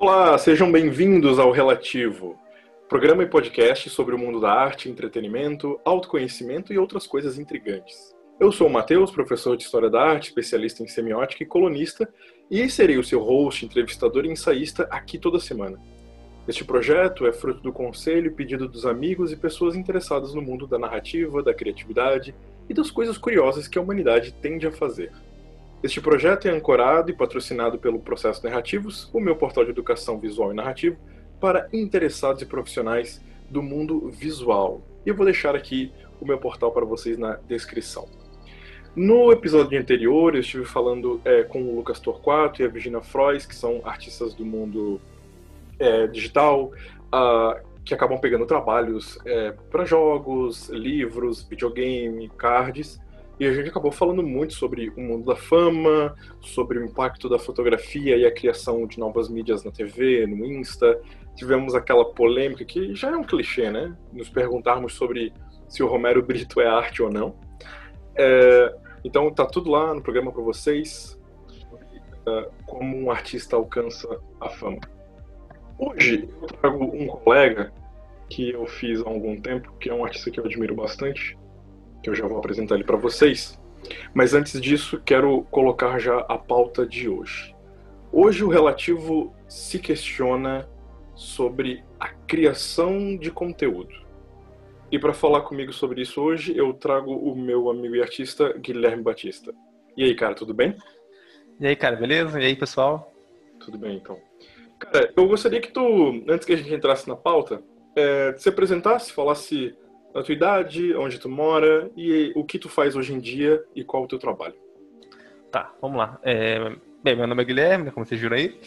Olá, sejam bem-vindos ao Relativo, programa e podcast sobre o mundo da arte, entretenimento, autoconhecimento e outras coisas intrigantes. Eu sou o Matheus, professor de História da Arte, especialista em semiótica e colunista, e serei o seu host, entrevistador e ensaísta aqui toda semana. Este projeto é fruto do conselho e pedido dos amigos e pessoas interessadas no mundo da narrativa, da criatividade e das coisas curiosas que a humanidade tende a fazer. Este projeto é ancorado e patrocinado pelo Processo Narrativos, o meu portal de educação visual e narrativo, para interessados e profissionais do mundo visual. E eu vou deixar aqui o meu portal para vocês na descrição. No episódio anterior, eu estive falando é, com o Lucas Torquato e a Virginia Frois, que são artistas do mundo é, digital, uh, que acabam pegando trabalhos é, para jogos, livros, videogame, cards, e a gente acabou falando muito sobre o mundo da fama, sobre o impacto da fotografia e a criação de novas mídias na TV, no Insta. Tivemos aquela polêmica que já é um clichê, né? Nos perguntarmos sobre se o Romero Brito é arte ou não. É, então tá tudo lá no programa para vocês, é, como um artista alcança a fama. Hoje eu trago um colega que eu fiz há algum tempo, que é um artista que eu admiro bastante, que eu já vou apresentar ele para vocês. Mas antes disso, quero colocar já a pauta de hoje. Hoje o relativo se questiona sobre a criação de conteúdo. E para falar comigo sobre isso hoje, eu trago o meu amigo e artista Guilherme Batista. E aí, cara, tudo bem? E aí, cara, beleza? E aí, pessoal? Tudo bem, então. Cara, eu gostaria que tu, antes que a gente entrasse na pauta, é, se apresentasse, falasse a tua idade, onde tu mora e o que tu faz hoje em dia e qual o teu trabalho. Tá, vamos lá. É, bem, meu nome é Guilherme, como vocês viram aí.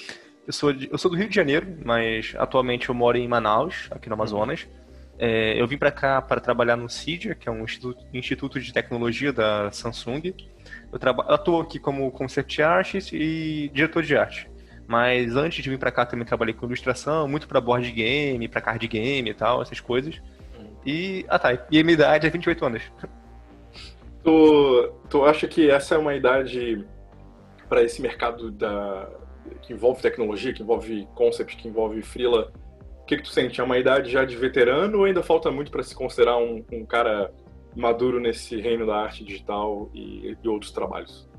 Eu sou, de, eu sou do Rio de Janeiro, mas atualmente eu moro em Manaus, aqui no Amazonas. É, eu vim para cá para trabalhar no CIDIA, que é um instituto, instituto de tecnologia da Samsung. Eu atuo aqui como concept artist e diretor de arte. Mas antes de vir para cá também trabalhei com ilustração, muito para board game, para card game e tal, essas coisas. E. Ah tá, e a minha idade é 28 anos. Tu, tu acha que essa é uma idade para esse mercado da, que envolve tecnologia, que envolve concept, que envolve freela? O que, que tu sente? É uma idade já de veterano ou ainda falta muito para se considerar um, um, cara maduro nesse reino da arte digital e, e outros trabalhos?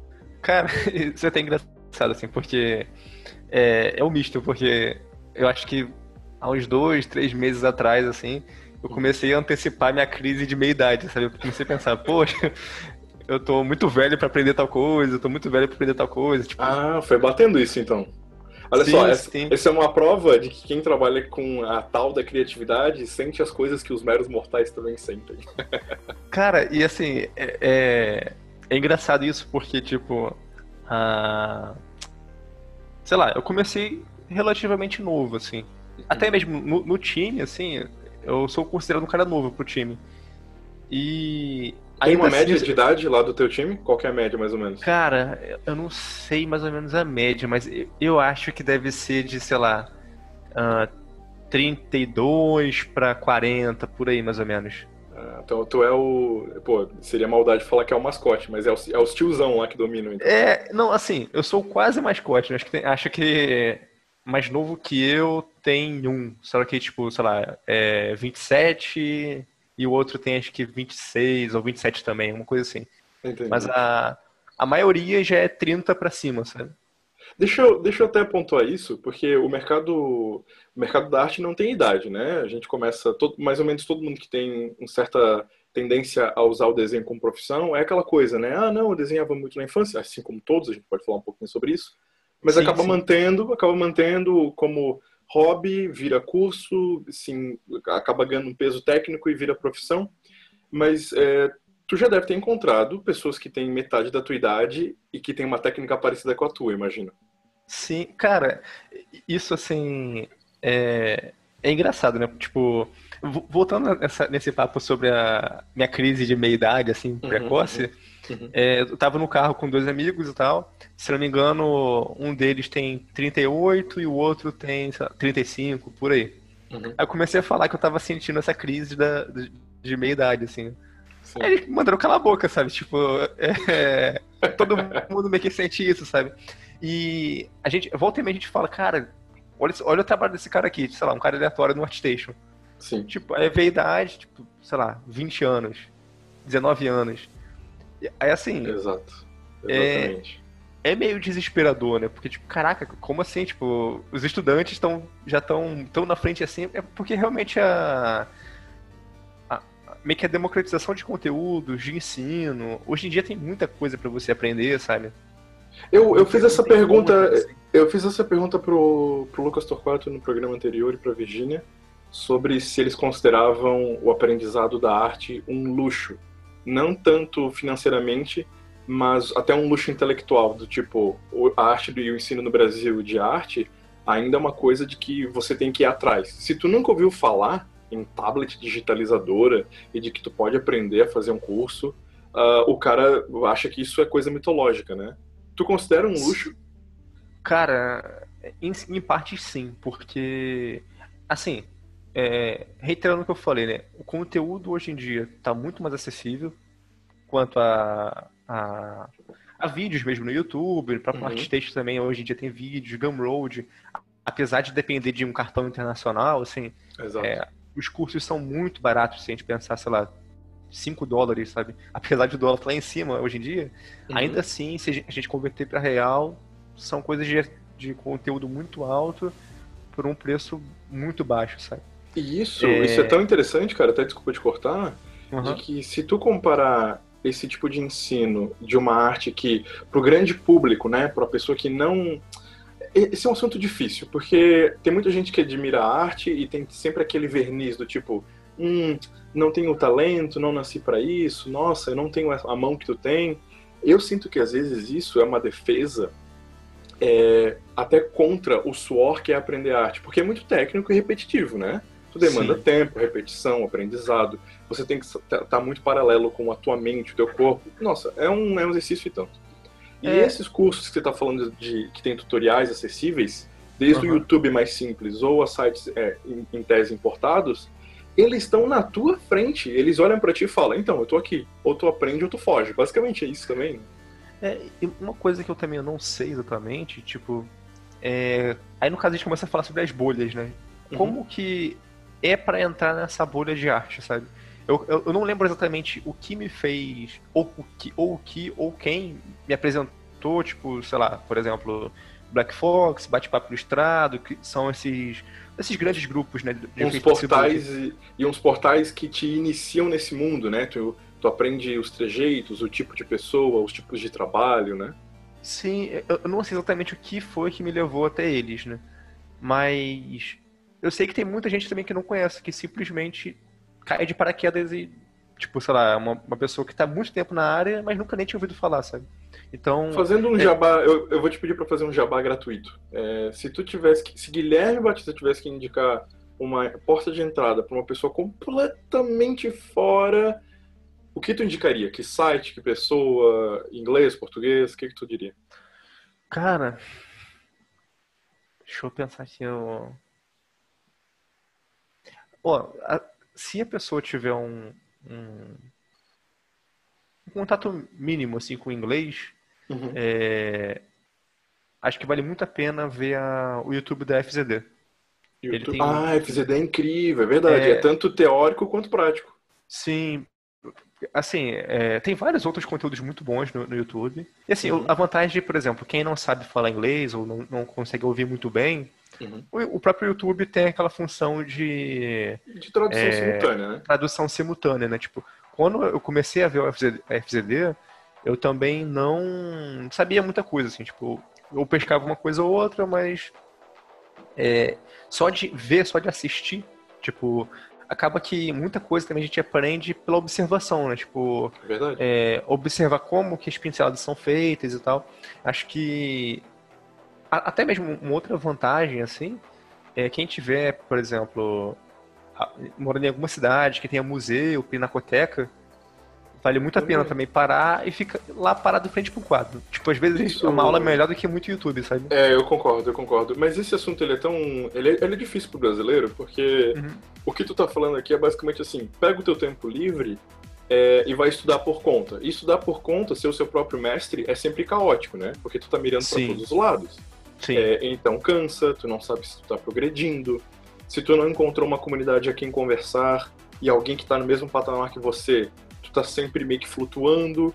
Cara, isso é até engraçado, assim, porque é, é um misto, porque eu acho que há uns dois, três meses atrás, assim, eu comecei a antecipar minha crise de meia-idade, sabe? Eu comecei a pensar, poxa, eu tô muito velho para aprender tal coisa, eu tô muito velho para aprender tal coisa. Tipo... Ah, foi batendo isso então. Olha sim, só, essa, essa, é uma prova de que quem trabalha com a tal da criatividade sente as coisas que os meros mortais também sentem. Cara, e assim, é, é, é engraçado isso porque, tipo, a... sei lá, eu comecei relativamente novo, assim. Até uhum. mesmo no, no time, assim, eu sou considerado um cara novo pro time. E. Tem uma média assim, de idade lá do teu time? Qual é a média, mais ou menos? Cara, eu não sei mais ou menos a média, mas eu acho que deve ser de, sei lá, uh, 32 para 40, por aí, mais ou menos. Ah, então tu é o. Pô, seria maldade falar que é o mascote, mas é, o, é os tiozão lá que dominam. Então. É, não, assim, eu sou quase mascote, né? acho que, tem, acho que mais novo que eu tem um. Só que, tipo, sei lá, é 27 e o outro tem acho que 26 ou 27 também, uma coisa assim. Entendi. Mas a, a maioria já é 30 para cima, sabe? Deixa eu, deixa eu até pontuar isso, porque o mercado, o mercado da arte não tem idade, né? A gente começa, todo, mais ou menos todo mundo que tem uma certa tendência a usar o desenho como profissão é aquela coisa, né? Ah, não, eu desenhava muito na infância, assim como todos, a gente pode falar um pouquinho sobre isso. Mas sim, acaba sim. mantendo, acaba mantendo como hobby, vira curso, sim, acaba ganhando um peso técnico e vira profissão. Mas é, tu já deve ter encontrado pessoas que têm metade da tua idade e que têm uma técnica parecida com a tua, imagina. Sim, cara, isso assim é, é engraçado, né? Tipo, voltando nessa, nesse papo sobre a minha crise de meia idade, assim, uhum, precoce. Uhum Uhum. É, eu tava no carro com dois amigos e tal. Se não me engano, um deles tem 38 e o outro tem lá, 35, por aí. Uhum. Aí eu comecei a falar que eu tava sentindo essa crise da, de meia idade, assim. Sim. Aí eles mandaram calar a boca, sabe? Tipo, é, todo mundo meio que sente isso, sabe? E a gente, volta e meia a gente fala, cara, olha, olha o trabalho desse cara aqui, sei lá, um cara aleatório no ArtStation. Sim. Tipo, aí veio a idade, tipo, sei lá, 20 anos, 19 anos. Aí assim. Exato. Exatamente. É, é meio desesperador, né? Porque, tipo, caraca, como assim? Tipo, os estudantes estão já estão tão na frente assim. É porque realmente a, a. meio que a democratização de conteúdos, de ensino. Hoje em dia tem muita coisa para você aprender, sabe? Eu, eu fiz essa pergunta. Assim. Eu fiz essa pergunta pro, pro Lucas Torquato no programa anterior e pra Virginia sobre se eles consideravam o aprendizado da arte um luxo. Não tanto financeiramente, mas até um luxo intelectual, do tipo, a arte e o ensino no Brasil de arte ainda é uma coisa de que você tem que ir atrás. Se tu nunca ouviu falar em tablet digitalizadora e de que tu pode aprender a fazer um curso, uh, o cara acha que isso é coisa mitológica, né? Tu considera um luxo? Cara, em, em parte sim, porque, assim, é, reiterando o que eu falei, né? O conteúdo hoje em dia está muito mais acessível quanto a, a, a vídeos mesmo no YouTube, para uhum. ArtStation também hoje em dia tem vídeos, Gumroad, apesar de depender de um cartão internacional, assim, é, os cursos são muito baratos se a gente pensar, sei lá, 5 dólares, sabe? Apesar de o dólar estar lá em cima hoje em dia, uhum. ainda assim, se a gente converter para real, são coisas de, de conteúdo muito alto por um preço muito baixo, sabe? E isso, é... isso é tão interessante, cara, até desculpa te cortar, uhum. de que se tu comparar esse tipo de ensino de uma arte que, para o grande público, né, para a pessoa que não. Esse é um assunto difícil, porque tem muita gente que admira a arte e tem sempre aquele verniz do tipo, hum, não tenho talento, não nasci para isso, nossa, eu não tenho a mão que tu tem. Eu sinto que às vezes isso é uma defesa é, até contra o suor que é aprender arte, porque é muito técnico e repetitivo, né? Tu demanda Sim. tempo, repetição, aprendizado. Você tem que estar tá muito paralelo com a tua mente, o teu corpo. Nossa, é um, é um exercício e tanto. E é. esses cursos que você está falando de que tem tutoriais acessíveis, desde uhum. o YouTube mais simples ou a sites é, em, em, tese importados, eles estão na tua frente. Eles olham para ti e falam: então, eu tô aqui. Ou tu aprende ou tu foge. Basicamente é isso também. É, uma coisa que eu também não sei exatamente, tipo. É... Aí no caso a gente começa a falar sobre as bolhas, né? Uhum. Como que é para entrar nessa bolha de arte, sabe? Eu, eu, eu, não lembro exatamente o que me fez, ou o que, ou o que, ou quem me apresentou, tipo, sei lá, por exemplo, Black Fox, Bate-Papo Ilustrado, que são esses, esses grandes grupos, né? De uns portais e, e, uns portais que te iniciam nesse mundo, né? Tu, tu aprende os trejeitos, o tipo de pessoa, os tipos de trabalho, né? Sim, eu, não sei exatamente o que foi que me levou até eles, né? Mas eu sei que tem muita gente também que não conhece, que simplesmente cai de paraquedas e, tipo, sei lá, uma, uma pessoa que está muito tempo na área, mas nunca nem tinha ouvido falar, sabe? Então. Fazendo um é... jabá, eu, eu vou te pedir para fazer um jabá gratuito. É, se tu tivesse que. Se Guilherme Batista tivesse que indicar uma porta de entrada para uma pessoa completamente fora, o que tu indicaria? Que site, que pessoa, inglês, português, o que, que tu diria? Cara, deixa eu pensar aqui. Eu... Ó, a, se a pessoa tiver um, um, um, contato mínimo assim com o inglês, uhum. é, acho que vale muito a pena ver a, o YouTube da FZD. YouTube... Tem... Ah, a FZD é incrível, é verdade. É... é tanto teórico quanto prático. Sim, assim, é, tem vários outros conteúdos muito bons no, no YouTube. E assim, uhum. a vantagem de, por exemplo, quem não sabe falar inglês ou não, não consegue ouvir muito bem, Uhum. O, próprio YouTube tem aquela função de. De tradução é, simultânea, né? Tradução simultânea, né? Tipo, quando eu comecei a ver o FZD, eu também não sabia muita coisa, assim, tipo, eu pescava uma coisa ou outra, mas. É, só de ver, só de assistir, tipo, acaba que muita coisa também a gente aprende pela observação, né? Tipo, é, observar como que as pinceladas são feitas e tal. Acho que até mesmo uma outra vantagem, assim, é quem tiver, por exemplo, morando em alguma cidade que tenha museu, pinacoteca, vale muito a pena também parar e ficar lá parado frente pro quadro. Tipo, às vezes Isso... uma aula é melhor do que muito YouTube, sabe? É, eu concordo, eu concordo. Mas esse assunto, ele é tão... Ele é, ele é difícil pro brasileiro, porque uhum. o que tu tá falando aqui é basicamente assim, pega o teu tempo livre é, e vai estudar por conta. E estudar por conta, ser o seu próprio mestre, é sempre caótico, né? Porque tu tá mirando para todos os lados. É, então cansa, tu não sabe se tu tá progredindo, se tu não encontrou uma comunidade a quem conversar e alguém que tá no mesmo patamar que você, tu tá sempre meio que flutuando.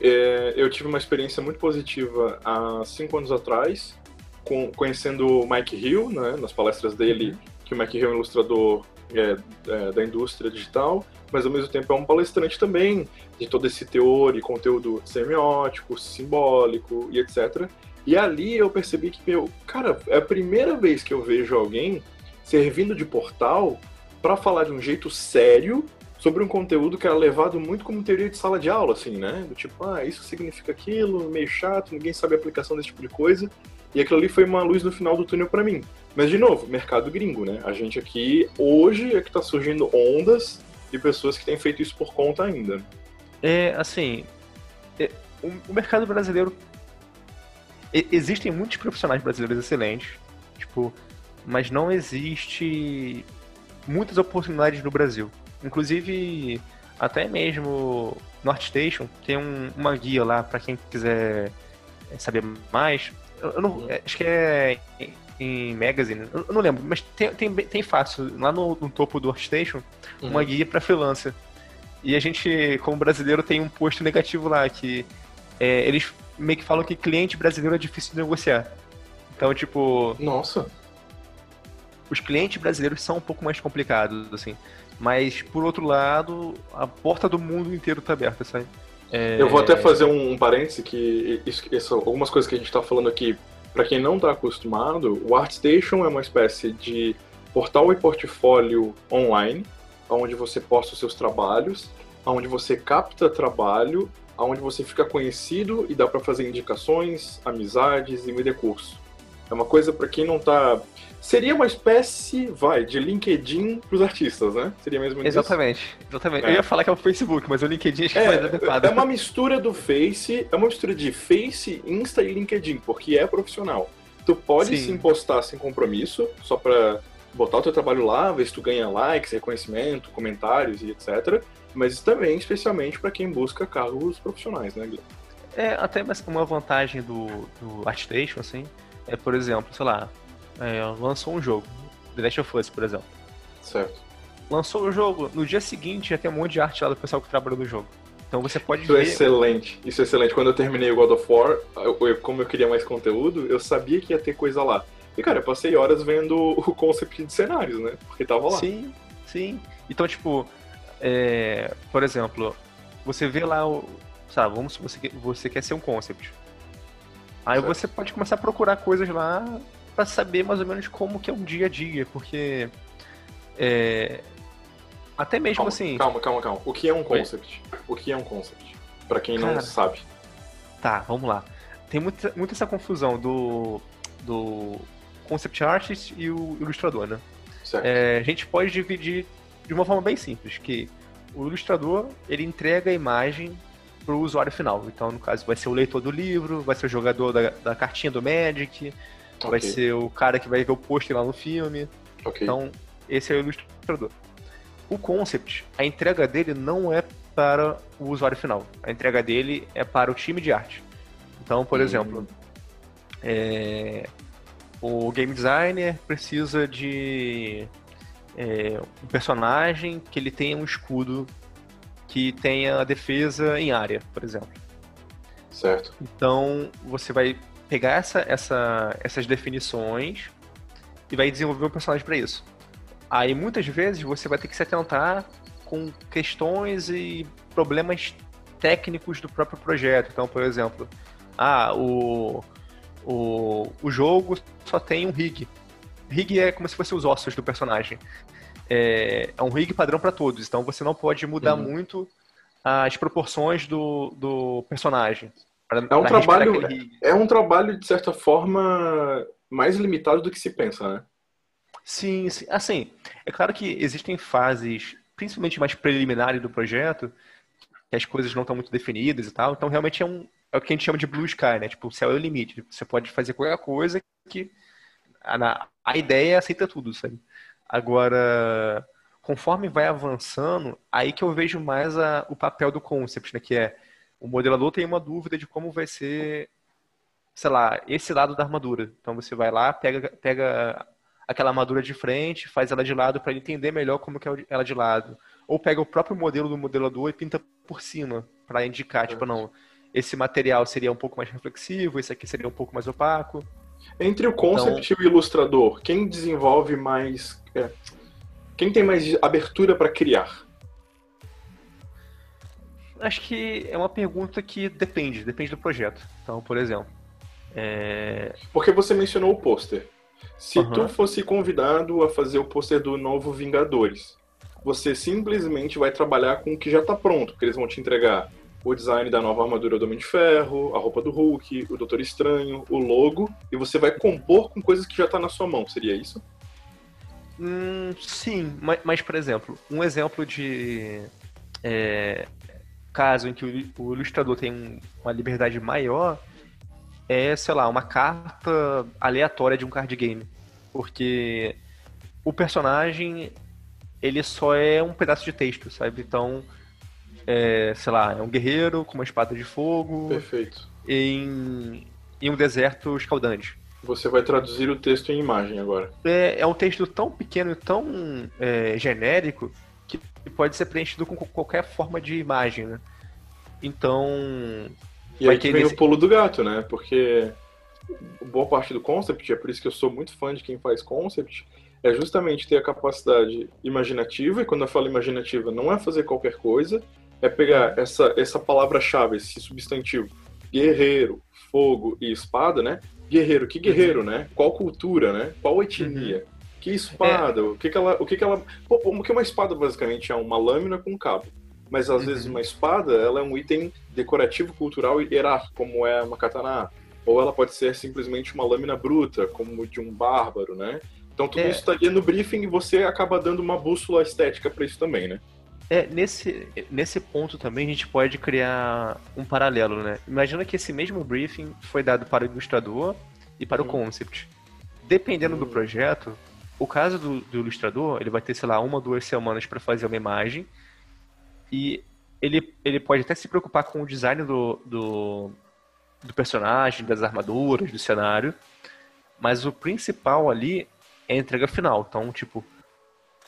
É, eu tive uma experiência muito positiva há cinco anos atrás, com, conhecendo o Mike Hill, né, nas palestras dele, uhum. que o Mike Hill é um ilustrador é, é, da indústria digital, mas ao mesmo tempo é um palestrante também de todo esse teor e conteúdo semiótico, simbólico e etc. E ali eu percebi que, meu, cara, é a primeira vez que eu vejo alguém servindo de portal para falar de um jeito sério sobre um conteúdo que era levado muito como teoria de sala de aula, assim, né? Do tipo, ah, isso significa aquilo, meio chato, ninguém sabe a aplicação desse tipo de coisa. E aquilo ali foi uma luz no final do túnel para mim. Mas, de novo, mercado gringo, né? A gente aqui, hoje, é que tá surgindo ondas de pessoas que têm feito isso por conta ainda. É, assim, é, o, o, mercado brasileiro. É, existem muitos profissionais brasileiros excelentes, tipo, mas não existe muitas oportunidades no Brasil. Inclusive, até mesmo no ArtStation tem um, uma guia lá para quem quiser saber mais. Eu, eu não, uhum. acho que é em Magazine, eu não lembro, mas tem, tem, tem fácil, lá no, no topo do ArtStation, uhum. uma guia para freelancer. E a gente, como brasileiro, tem um posto negativo lá, que é, eles meio que falam que cliente brasileiro é difícil de negociar. Então, tipo. Nossa! Os clientes brasileiros são um pouco mais complicados, assim. Mas, por outro lado, a porta do mundo inteiro tá aberta, sabe? É... Eu vou até fazer um, um parêntese que isso, isso, algumas coisas que a gente tá falando aqui para quem não está acostumado, o ArtStation é uma espécie de portal e portfólio online, onde você posta os seus trabalhos, onde você capta trabalho, onde você fica conhecido e dá para fazer indicações, amizades e medir curso. É uma coisa para quem não está Seria uma espécie, vai, de LinkedIn para os artistas, né? Seria mesmo isso? Exatamente, exatamente. É. Eu ia falar que é o Facebook, mas o LinkedIn acho que é, mais adequado. É uma mistura do Face, é uma mistura de Face, Insta e LinkedIn, porque é profissional. Tu pode Sim. se postar sem compromisso, só para botar o teu trabalho lá, ver se tu ganha likes, reconhecimento, comentários e etc. Mas também, especialmente, para quem busca cargos profissionais, né, Guilherme? É, até uma vantagem do, do ArtStation, assim, é, por exemplo, sei lá, é, lançou um jogo, The Last of Us, por exemplo. Certo. Lançou o jogo, no dia seguinte já tem um monte de arte lá do pessoal que trabalhou no jogo. Então você pode Isso ver... é excelente, isso é excelente. Quando eu terminei o God of War, eu, eu, como eu queria mais conteúdo, eu sabia que ia ter coisa lá. E, cara, eu passei horas vendo o concept de cenários, né? Porque tava lá. Sim, sim. Então, tipo, é, por exemplo, você vê lá o. Sabe, vamos você, você quer ser um concept. Aí certo. você pode começar a procurar coisas lá para saber mais ou menos como que é um dia a dia, porque é, até mesmo calma, assim. Calma, calma, calma. O que é um concept? Oi? O que é um concept? Para quem Cara, não sabe. Tá, vamos lá. Tem muita, muita essa confusão do, do concept artist e o ilustrador, né? É, a gente pode dividir de uma forma bem simples, que o ilustrador ele entrega a imagem para o usuário final. Então, no caso, vai ser o leitor do livro, vai ser o jogador da, da cartinha do Magic, Okay. Vai ser o cara que vai ver o pôster lá no filme. Okay. Então, esse é o ilustrador. O concept, a entrega dele não é para o usuário final. A entrega dele é para o time de arte. Então, por hum. exemplo, é, o game designer precisa de é, um personagem que ele tenha um escudo que tenha defesa em área, por exemplo. Certo. Então, você vai pegar essa, essa, essas definições e vai desenvolver um personagem para isso. Aí muitas vezes você vai ter que se atentar com questões e problemas técnicos do próprio projeto. Então, por exemplo, ah, o, o, o jogo só tem um rig. Rig é como se fosse os ossos do personagem. É, é um rig padrão para todos, então você não pode mudar uhum. muito as proporções do, do personagem. Pra, é um trabalho, é um trabalho de certa forma mais limitado do que se pensa, né? Sim, sim, assim, é claro que existem fases, principalmente mais preliminares do projeto, que as coisas não estão muito definidas e tal, então realmente é um é o que a gente chama de blue sky, né? Tipo, o céu é o limite. Você pode fazer qualquer coisa que a, a ideia aceita tudo, sabe? Agora, conforme vai avançando, aí que eu vejo mais a, o papel do concept, né? Que é o modelador tem uma dúvida de como vai ser sei lá, esse lado da armadura. Então você vai lá, pega, pega aquela armadura de frente, faz ela de lado para entender melhor como que é ela de lado. Ou pega o próprio modelo do modelador e pinta por cima para indicar, tipo, não, esse material seria um pouco mais reflexivo, esse aqui seria um pouco mais opaco. Entre o concept então... e o ilustrador, quem desenvolve mais. É, quem tem mais abertura para criar? Acho que é uma pergunta que depende, depende do projeto. Então, por exemplo. É... Porque você mencionou o pôster. Se uhum. tu fosse convidado a fazer o pôster do novo Vingadores, você simplesmente vai trabalhar com o que já está pronto, que eles vão te entregar o design da nova armadura do Homem de Ferro, a roupa do Hulk, o Doutor Estranho, o logo, e você vai compor com coisas que já está na sua mão, seria isso? Hum, sim, mas, mas, por exemplo, um exemplo de é, caso em que o, o ilustrador tem uma liberdade maior é, sei lá, uma carta aleatória de um card game. Porque o personagem, ele só é um pedaço de texto, sabe? Então, é, sei lá, é um guerreiro com uma espada de fogo. Perfeito. Em, em um deserto escaldante. Você vai traduzir o texto em imagem agora. É, é um texto tão pequeno e tão é, genérico que pode ser preenchido com qualquer forma de imagem, né? Então. E aí que vem nesse... o pulo do gato, né? Porque boa parte do concept, é por isso que eu sou muito fã de quem faz concept, é justamente ter a capacidade imaginativa, e quando eu falo imaginativa, não é fazer qualquer coisa, é pegar essa, essa palavra-chave, esse substantivo, guerreiro, fogo e espada, né? Guerreiro, que guerreiro, uhum. né? Qual cultura, né? Qual etnia? Uhum. Que espada? É. O que que ela, o que que ela, pô, o que uma espada basicamente é uma lâmina com um cabo. Mas às uhum. vezes uma espada, ela é um item decorativo, cultural e hierárquico, como é uma katana. Ou ela pode ser simplesmente uma lâmina bruta, como de um bárbaro, né? Então tudo é. isso estaria no briefing e você acaba dando uma bússola estética para isso também, né? É, nesse, nesse ponto também a gente pode criar um paralelo, né? Imagina que esse mesmo briefing foi dado para o ilustrador e para hum. o concept. Dependendo hum. do projeto, o caso do, do, ilustrador, ele vai ter, sei lá, uma ou duas semanas para fazer uma imagem e ele, ele pode até se preocupar com o design do, do, do personagem, das armaduras, do cenário, mas o principal ali é a entrega final. Então, tipo,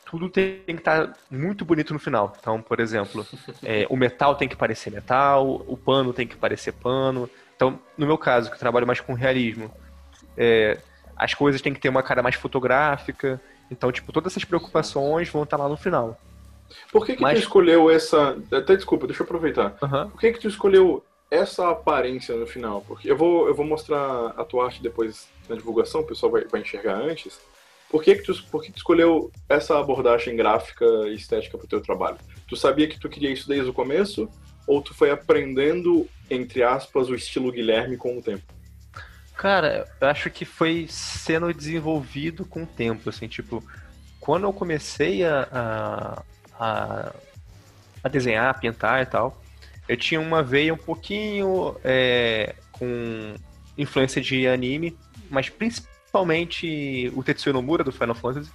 tudo tem que estar tá muito bonito no final. Então, por exemplo, é, o metal tem que parecer metal, o pano tem que parecer pano. Então, no meu caso, que eu trabalho mais com realismo, é, as coisas têm que ter uma cara mais fotográfica. Então, tipo, todas essas preocupações vão estar lá no final. Por que, que Mas... tu escolheu essa. Até desculpa, deixa eu aproveitar. Uhum. Por que, que tu escolheu essa aparência no final? Porque eu vou, eu vou mostrar a tua arte depois na divulgação, o pessoal vai, vai enxergar antes. Por que, que, tu, por que tu escolheu essa abordagem gráfica e estética para o teu trabalho? Tu sabia que tu queria isso desde o começo? Ou tu foi aprendendo, entre aspas, o estilo Guilherme com o tempo? Cara, eu acho que foi sendo desenvolvido com o tempo, assim, tipo, quando eu comecei a, a, a desenhar, a pintar e tal, eu tinha uma veia um pouquinho é, com influência de anime, mas principalmente o Tetsuya Nomura do Final Fantasy.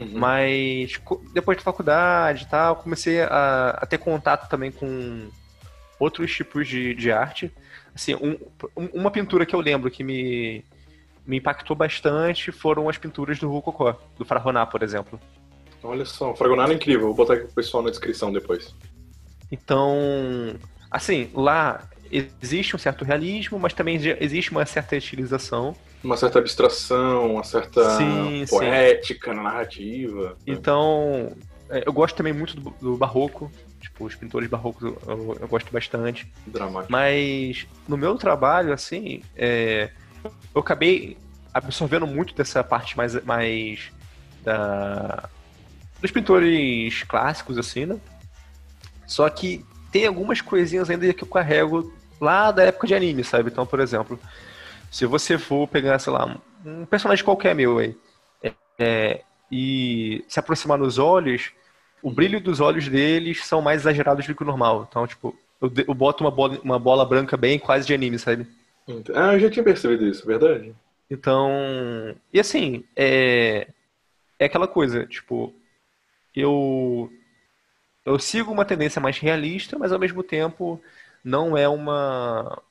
Uhum. Mas depois de faculdade e tal, comecei a, a, ter contato também com outros tipos de, de arte. Assim, um, uma pintura que eu lembro que me, me impactou bastante foram as pinturas do Rokoko, do Fragoná, por exemplo. Olha só, o Fragoná é incrível, vou botar aqui pro pessoal na descrição depois. Então, assim, lá existe um certo realismo, mas também existe uma certa estilização uma certa abstração, uma certa sim, poética sim. na narrativa. Né? Então, é, eu gosto também muito do, do barroco. Os pintores barrocos eu, eu, gosto bastante. Dramático. Mas no meu trabalho, assim, é, eu acabei absorvendo muito dessa parte mais, mais da, dos pintores clássicos, assim, né? Só que tem algumas coisinhas ainda que eu carrego lá da época de anime, sabe? Então, por exemplo, se você for pegar, sei lá, um personagem qualquer meu aí, é, e se aproximar nos olhos, o brilho dos olhos deles são mais exagerados do que o normal. Então, tipo, eu, eu boto uma bola, uma bola branca bem quase de anime, sabe? Ah, eu já tinha percebido isso, verdade. Então, e assim, é, é aquela coisa, tipo, eu eu sigo uma tendência mais realista, mas ao mesmo tempo não é uma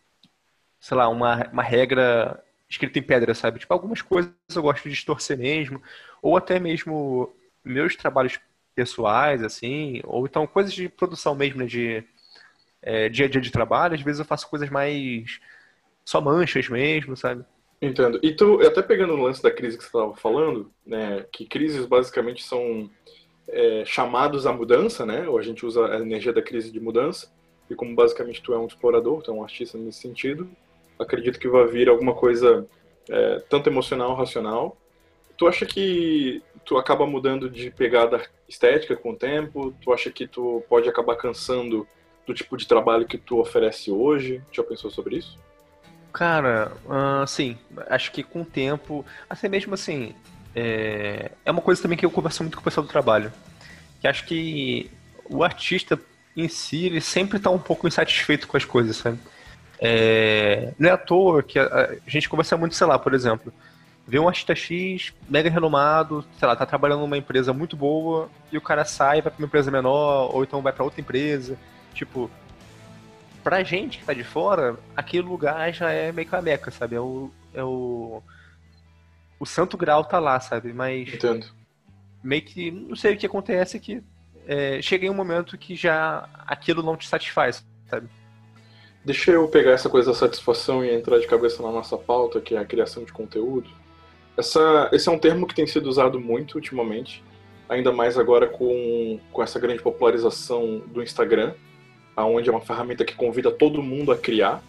sei lá, uma, uma regra escrita em pedra, sabe? Tipo, algumas coisas eu gosto de distorcer mesmo, ou até mesmo meus trabalhos pessoais, assim, ou então coisas de produção mesmo, né, de é, dia a dia de trabalho, às vezes eu faço coisas mais só manchas mesmo, sabe? Entendo. E tu, até pegando o lance da crise que você estava falando, né, que crises basicamente são é, chamados à mudança, né, ou a gente usa a energia da crise de mudança, e como basicamente tu é um explorador, tu é um artista nesse sentido, acredito que vai vir alguma coisa é, tanto emocional, racional. Tu acha que tu acaba mudando de pegada estética com o tempo? Tu acha que tu pode acabar cansando do tipo de trabalho que tu oferece hoje? Já pensou sobre isso? Cara, uh, sim. Acho que com o tempo, até mesmo assim, é, é uma coisa também que eu converso muito com o pessoal do trabalho. Que acho que o artista em si, ele sempre está um pouco insatisfeito com as coisas, sabe? É, não é à toa que a, a, gente conversa muito, sei lá, por exemplo, vê um artista X mega renomado, sei lá, tá trabalhando numa empresa muito boa e o cara sai, vai pra uma empresa menor, ou então vai para outra empresa. Tipo, pra gente que tá de fora, aquele lugar já é meio que a meca, sabe? É o. É o, o santo grau tá lá, sabe? Mas. Entendo. Meio que. Não sei o que acontece que. É, chega em um momento que já aquilo não te satisfaz, sabe? Deixa eu pegar essa coisa da satisfação e entrar de cabeça na nossa pauta, que é a criação de conteúdo. Essa, esse é um termo que tem sido usado muito ultimamente, ainda mais agora com, com essa grande popularização do Instagram, aonde é uma ferramenta que convida todo mundo a criar,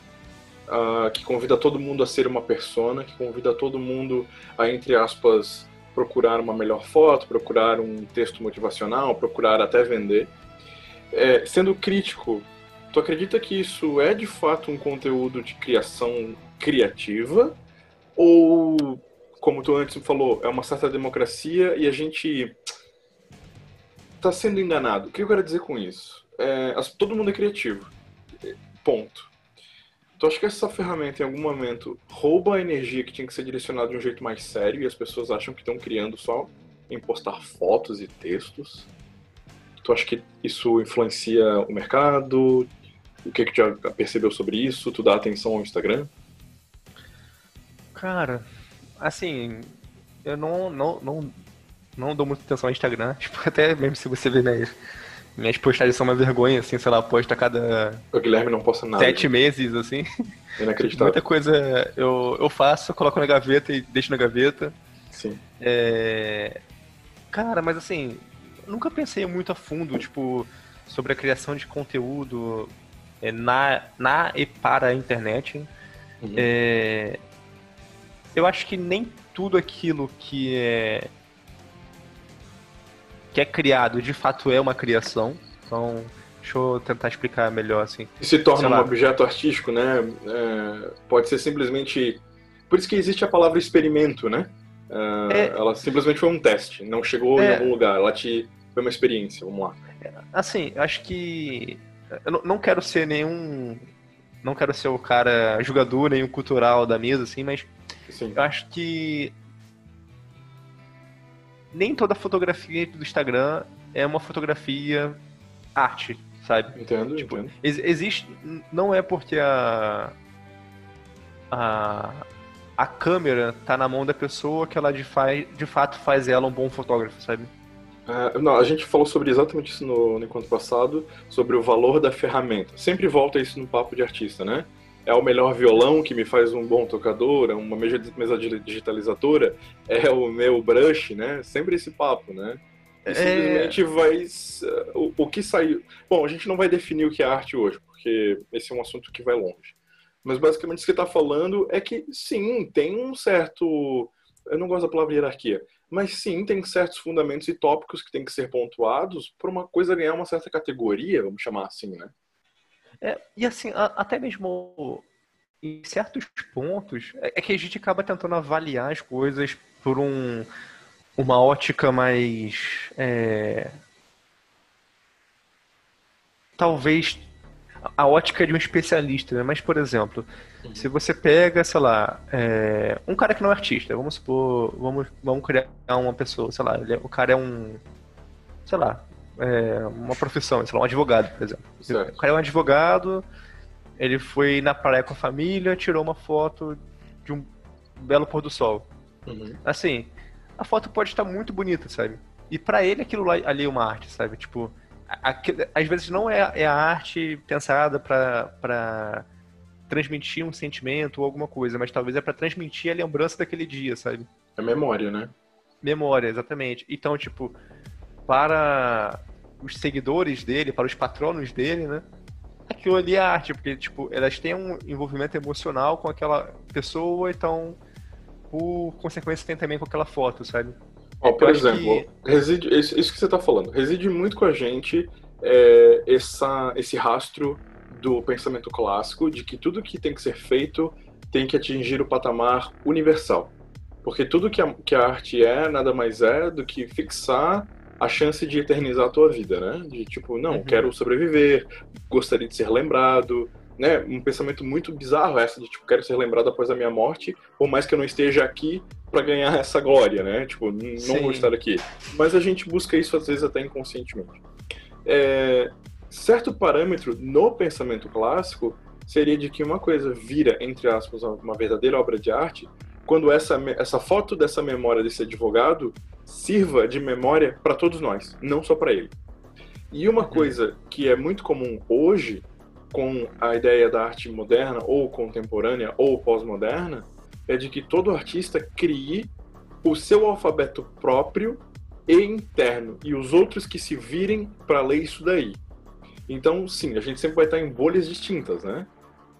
uh, que convida todo mundo a ser uma persona, que convida todo mundo a, entre aspas, procurar uma melhor foto, procurar um texto motivacional, procurar até vender. É, sendo crítico Tu acredita que isso é de fato um conteúdo de criação criativa? Ou, como tu antes falou, é uma certa democracia e a gente está sendo enganado? O que eu quero dizer com isso? É, todo mundo é criativo. Ponto. Tu acha que essa ferramenta, em algum momento, rouba a energia que tinha que ser direcionada de um jeito mais sério e as pessoas acham que estão criando só em postar fotos e textos? Tu acha que isso influencia o mercado? O que, que tu já percebeu sobre isso? Tu dá atenção ao Instagram? Cara, assim, eu não, não, não, não dou muita atenção ao Instagram. Tipo, até mesmo se você ver minhas, minhas postagens são uma vergonha, assim, sei lá, posta a cada. O Guilherme não posta nada. Sete meses, assim. Inacreditável. Muita coisa eu, eu faço, coloco na gaveta e deixo na gaveta. Sim. É... Cara, mas assim, nunca pensei muito a fundo, tipo, sobre a criação de conteúdo é, na, na e para a internet. Uhum. É, eu acho que nem tudo aquilo que é que é criado de fato é uma criação. Então, deixa eu tentar explicar melhor assim. E se torna um objeto artístico, né? É, pode ser simplesmente. Por isso que existe a palavra experimento, né? É, é... Ela simplesmente foi um teste, não chegou em é. algum lugar. Ela te foi uma experiência. Vamos lá. Assim, acho que eu não quero ser nenhum. Não quero ser o cara jogador, nem o cultural da mesa, assim, mas Sim. eu acho que nem toda fotografia do Instagram é uma fotografia arte, sabe? Entendo, tipo, entendo. Ex existe. Não é porque a. A, a câmera tá na mão da pessoa que ela de, faz, de fato faz ela um bom fotógrafo, sabe? Uh, não, a gente falou sobre exatamente isso no, no encontro passado, sobre o valor da ferramenta. Sempre volta isso no papo de artista, né? É o melhor violão que me faz um bom tocador, é uma mesa digitalizadora, é o meu brush, né? Sempre esse papo, né? E é. simplesmente é... vai. O, o que saiu. Bom, a gente não vai definir o que é arte hoje, porque esse é um assunto que vai longe. Mas basicamente o que está falando é que sim, tem um certo. Eu não gosto da palavra hierarquia mas sim, tem certos fundamentos e tópicos que têm que ser pontuados para uma coisa ganhar uma certa categoria, vamos chamar assim, né? É, e assim, a, até mesmo em certos pontos, é, é, que a gente acaba tentando avaliar as coisas por um, uma ótica mais. É, talvez a ótica de um especialista, né? Mas, por exemplo, uhum. se você pega, sei lá, é, um cara que não é artista, vamos supor, vamos, vamos criar uma pessoa, sei lá, é, o cara é um, sei lá, é uma profissão, sei lá, um advogado, por exemplo. Certo. O cara é um advogado ele foi na praia com a família, tirou uma foto de um belo pôr do sol. Uhum. Assim, a foto pode estar muito bonita, sabe? E para ele aquilo lá, ali é uma arte, sabe? Tipo, aquilo, às vezes não é, é a arte pensada para transmitir um sentimento ou alguma coisa, mas talvez é para transmitir a lembrança daquele dia, sabe? É memória, né? Memória, exatamente. Então, tipo, para os seguidores dele, para os patronos dele, né? Aquilo ali é arte, porque, tipo, elas têm um envolvimento emocional com aquela pessoa, então, por consequência, tem também com aquela foto, sabe? Ó, por exemplo, que... reside, isso que você está falando, reside muito com a gente é, essa, esse rastro do pensamento clássico de que tudo que tem que ser feito tem que atingir o patamar universal. Porque tudo que a, que a arte é nada mais é do que fixar a chance de eternizar a tua vida, né? De tipo, não, uhum. quero sobreviver, gostaria de ser lembrado, né? Um pensamento muito bizarro essa de tipo, quero ser lembrado após a minha morte, por mais que eu não esteja aqui para ganhar essa glória, né? Tipo, não Sim. vou estar aqui. Mas a gente busca isso às vezes até inconscientemente. É, certo parâmetro no pensamento clássico seria de que uma coisa vira, entre aspas, uma verdadeira obra de arte quando essa, essa foto dessa memória desse advogado sirva de memória para todos nós, não só para ele. E uma uhum. coisa que é muito comum hoje, com a ideia da arte moderna, ou contemporânea, ou pós-moderna, é de que todo artista crie o seu alfabeto próprio e interno, e os outros que se virem para ler isso daí. Então, sim, a gente sempre vai estar em bolhas distintas, né?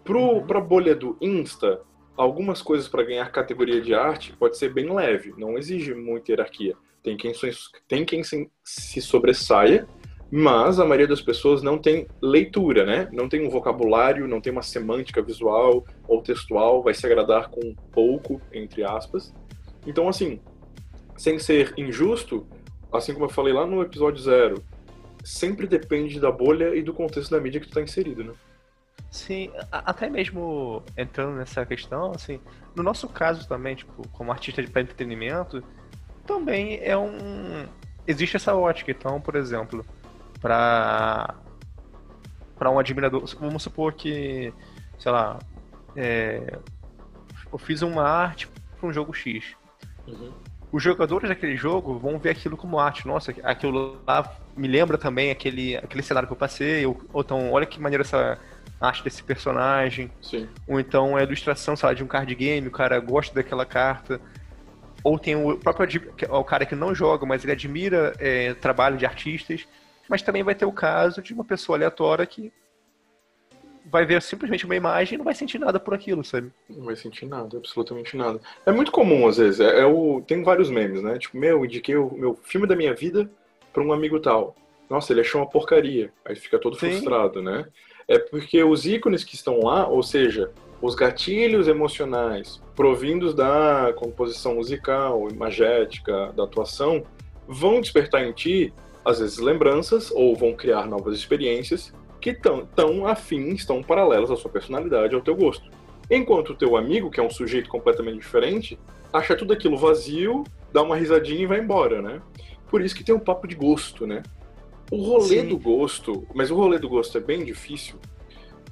Para a uhum. bolha do Insta, algumas coisas para ganhar categoria de arte pode ser bem leve, não exige muita hierarquia. Tem quem, tem quem se, se sobressaia, mas a maioria das pessoas não tem leitura, né? Não tem um vocabulário, não tem uma semântica visual ou textual, vai se agradar com pouco, entre aspas. Então, assim, sem ser injusto, assim como eu falei lá no episódio zero, sempre depende da bolha e do contexto da mídia que tu tá inserido, né? Sim, até mesmo entrando nessa questão, assim, no nosso caso também, tipo, como artista de entretenimento, também é um existe essa ótica. Então, por exemplo, para para um admirador, vamos supor que, sei lá, é, eu fiz uma arte para um jogo X. Uhum os jogadores daquele jogo vão ver aquilo como arte. Nossa, aquilo lá me lembra também aquele, aquele cenário que eu passei. Ou, ou então, olha que maneira essa arte desse personagem. Sim. Ou então a ilustração, sei lá, de um card game, o cara gosta daquela carta. Ou tem o próprio o cara que não joga, mas ele admira é, trabalho de artistas. Mas também vai ter o caso de uma pessoa aleatória que vai ver simplesmente uma imagem e não vai sentir nada por aquilo, sabe? Não vai sentir nada, absolutamente nada. É muito comum, às vezes. É, é o... Tem vários memes, né? Tipo, meu, indiquei o meu filme da minha vida para um amigo tal. Nossa, ele achou uma porcaria. Aí fica todo Sim. frustrado, né? É porque os ícones que estão lá, ou seja, os gatilhos emocionais provindos da composição musical, imagética, da atuação, vão despertar em ti, às vezes, lembranças ou vão criar novas experiências que tão, tão afins, tão paralelas à sua personalidade, ao teu gosto. Enquanto o teu amigo, que é um sujeito completamente diferente, acha tudo aquilo vazio, dá uma risadinha e vai embora, né? Por isso que tem um papo de gosto, né? O rolê Sim. do gosto, mas o rolê do gosto é bem difícil,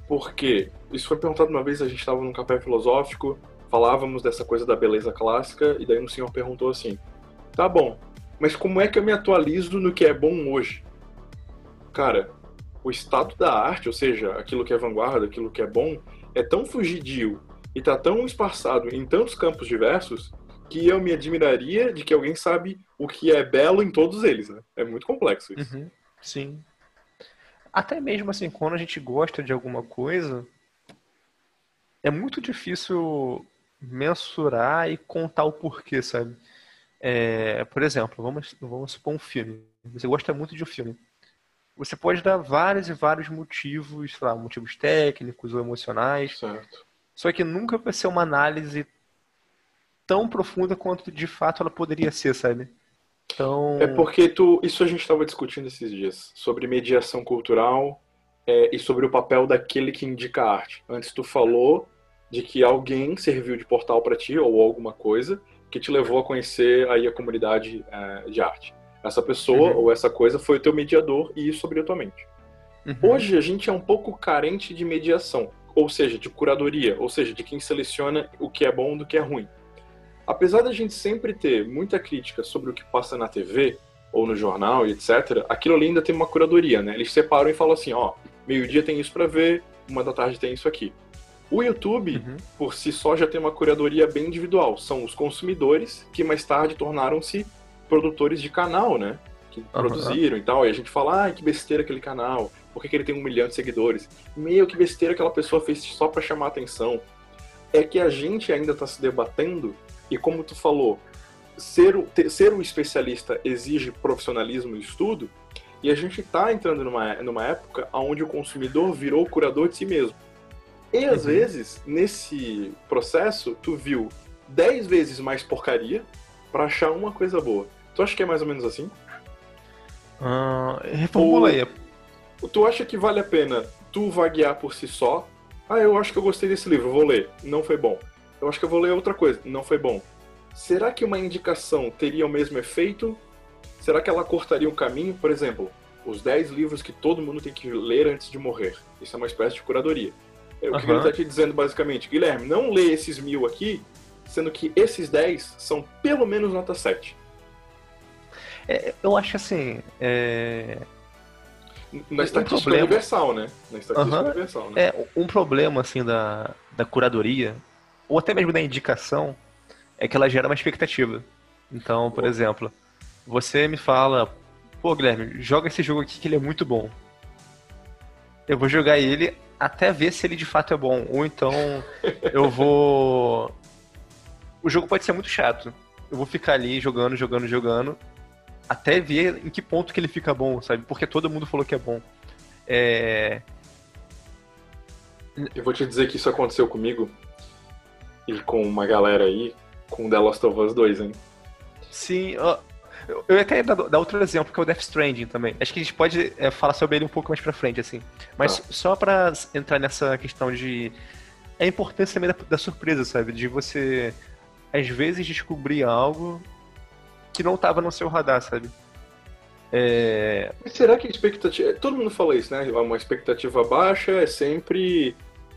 porque isso foi perguntado uma vez, a gente estava num café filosófico, falávamos dessa coisa da beleza clássica, e daí um senhor perguntou assim: tá bom, mas como é que eu me atualizo no que é bom hoje? Cara, o estado da arte, ou seja, aquilo que é vanguarda, aquilo que é bom, é tão fugidio e está tão esparçado em tantos campos diversos que eu me admiraria de que alguém sabe o que é belo em todos eles. Né? É muito complexo isso. Uhum, sim. Até mesmo assim, quando a gente gosta de alguma coisa, é muito difícil mensurar e contar o porquê, sabe? É, por exemplo, vamos, vamos supor um filme. Você gosta muito de um filme. Você pode dar vários e vários motivos, sei lá, motivos técnicos ou emocionais. Certo. Só que nunca vai ser uma análise tão profunda quanto de fato ela poderia ser, sabe? Então... É porque tu, isso a gente estava discutindo esses dias, sobre mediação cultural é, e sobre o papel daquele que indica a arte. Antes tu falou de que alguém serviu de portal para ti ou alguma coisa que te levou a conhecer aí a comunidade é, de arte. Essa pessoa uhum. ou essa coisa foi o teu mediador e isso abriu tua mente. Uhum. Hoje a gente é um pouco carente de mediação. ou seja, de curadoria, ou seja, de quem seleciona o que é bom do que é ruim. Apesar da gente sempre ter muita crítica sobre o que passa na TV ou no jornal e etc, aquilo ali ainda tem uma curadoria, né? Eles separam e falam assim, ó, meio-dia tem isso para ver, uma da tarde tem isso aqui. O YouTube, uhum. por si só, já tem uma curadoria bem individual. São os consumidores que mais tarde tornaram-se produtores de canal, né? Que uhum. produziram e tal. E a gente fala, ah, que besteira aquele canal. Por que, que ele tem um milhão de seguidores? Meio que besteira aquela pessoa fez só para chamar atenção. É que a gente ainda está se debatendo e como tu falou, ser o, ter, ser um especialista exige profissionalismo e estudo, e a gente está entrando numa, numa época onde o consumidor virou curador de si mesmo. E às uhum. vezes, nesse processo, tu viu 10 vezes mais porcaria para achar uma coisa boa. Tu acha que é mais ou menos assim? Uh, reformula aí. Tu acha que vale a pena tu vaguear por si só? Ah, eu acho que eu gostei desse livro, vou ler. Não foi bom. Eu acho que eu vou ler outra coisa. Não foi bom. Será que uma indicação teria o mesmo efeito? Será que ela cortaria um caminho? Por exemplo, os 10 livros que todo mundo tem que ler antes de morrer. Isso é uma espécie de curadoria. O uhum. que ele está te dizendo basicamente, Guilherme, não lê esses mil aqui, sendo que esses 10 são pelo menos nota 7. É, eu acho assim. É... Na estatística um problema... universal, né? Na estatística uhum. universal, né? É, um problema assim da, da curadoria ou até mesmo da indicação, é que ela gera uma expectativa. Então, por exemplo, você me fala, pô, Guilherme, joga esse jogo aqui que ele é muito bom. Eu vou jogar ele até ver se ele de fato é bom. Ou então eu vou. O jogo pode ser muito chato. Eu vou ficar ali jogando, jogando, jogando, até ver em que ponto que ele fica bom, sabe? Porque todo mundo falou que é bom. É... Eu vou te dizer que isso aconteceu comigo e com uma galera aí com The Last of Us 2, hein? Sim, uh, eu ia até dar, dar, outro exemplo, que é o Death Stranding também. Acho que a gente pode é, falar sobre ele um pouco mais pra frente, assim. Mas tá. só pra entrar nessa questão de. A importância também da, da surpresa, sabe? De você, às vezes, descobrir algo que não tava no seu radar, sabe? É... Mas será que a expectativa. Todo mundo fala isso, né? Uma expectativa baixa é sempre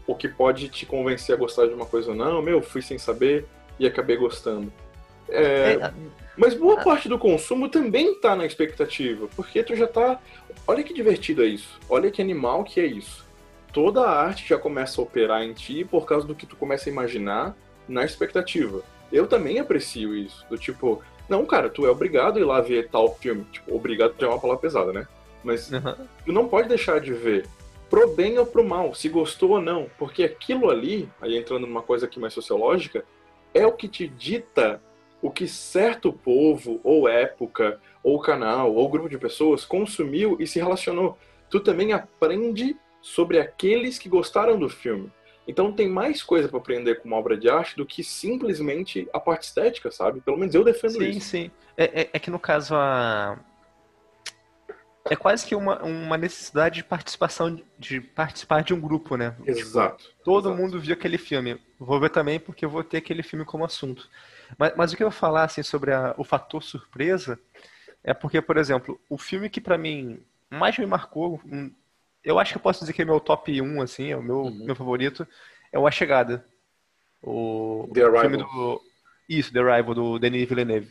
o que pode te convencer a gostar de uma coisa ou não. Meu, fui sem saber e acabei gostando. É, é, mas boa parte do consumo também está na expectativa, porque tu já tá. Olha que divertido é isso. Olha que animal que é isso. Toda a arte já começa a operar em ti por causa do que tu começa a imaginar na expectativa. Eu também aprecio isso. Do tipo, não, cara, tu é obrigado a ir lá ver tal filme. Tipo, obrigado já é uma palavra pesada, né? Mas uhum. tu não pode deixar de ver pro bem ou pro mal, se gostou ou não, porque aquilo ali, aí entrando numa coisa aqui mais sociológica, é o que te dita o que certo povo, ou época, ou canal, ou grupo de pessoas consumiu e se relacionou. Tu também aprende sobre aqueles que gostaram do filme. Então tem mais coisa para aprender com uma obra de arte do que simplesmente a parte estética, sabe? Pelo menos eu defendo sim, isso. Sim, sim. É, é, é, que no caso a, é quase que uma, uma necessidade de participação, de participar de um grupo, né? Exato. Tipo, todo exato. mundo viu aquele filme. Vou ver também porque eu vou ter aquele filme como assunto. Mas, mas o que eu vou falar assim, sobre a, o fator surpresa é porque, por exemplo, o filme que para mim mais me marcou, eu acho que eu posso dizer que é meu top 1, assim, é o meu, uhum. meu favorito, é o A Chegada. O The Arrival. filme do. Isso, The Arrival, do Denis Villeneuve.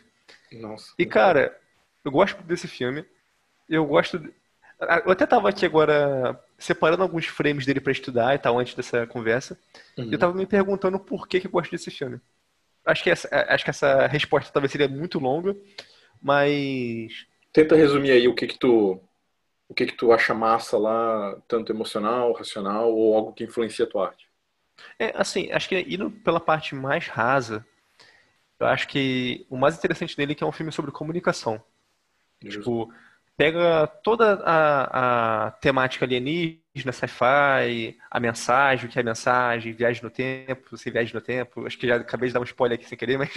Nossa. E, cara, eu gosto desse filme eu gosto. Eu até tava aqui agora separando alguns frames dele para estudar e tal, antes dessa conversa. Uhum. Eu tava me perguntando por que, que eu gosto desse filme. Acho que, essa, acho que essa resposta talvez seria muito longa, mas. Tenta resumir aí o que que tu. O que que tu acha massa lá, tanto emocional, racional, ou algo que influencia a tua arte? É, assim, acho que indo pela parte mais rasa, eu acho que o mais interessante dele é que é um filme sobre comunicação. Justo. Tipo, pega toda a, a temática alienígena, sci-fi, a mensagem, o que é a mensagem, viagem no tempo, você viaja no tempo. Acho que já acabei de dar um spoiler aqui sem querer, mas,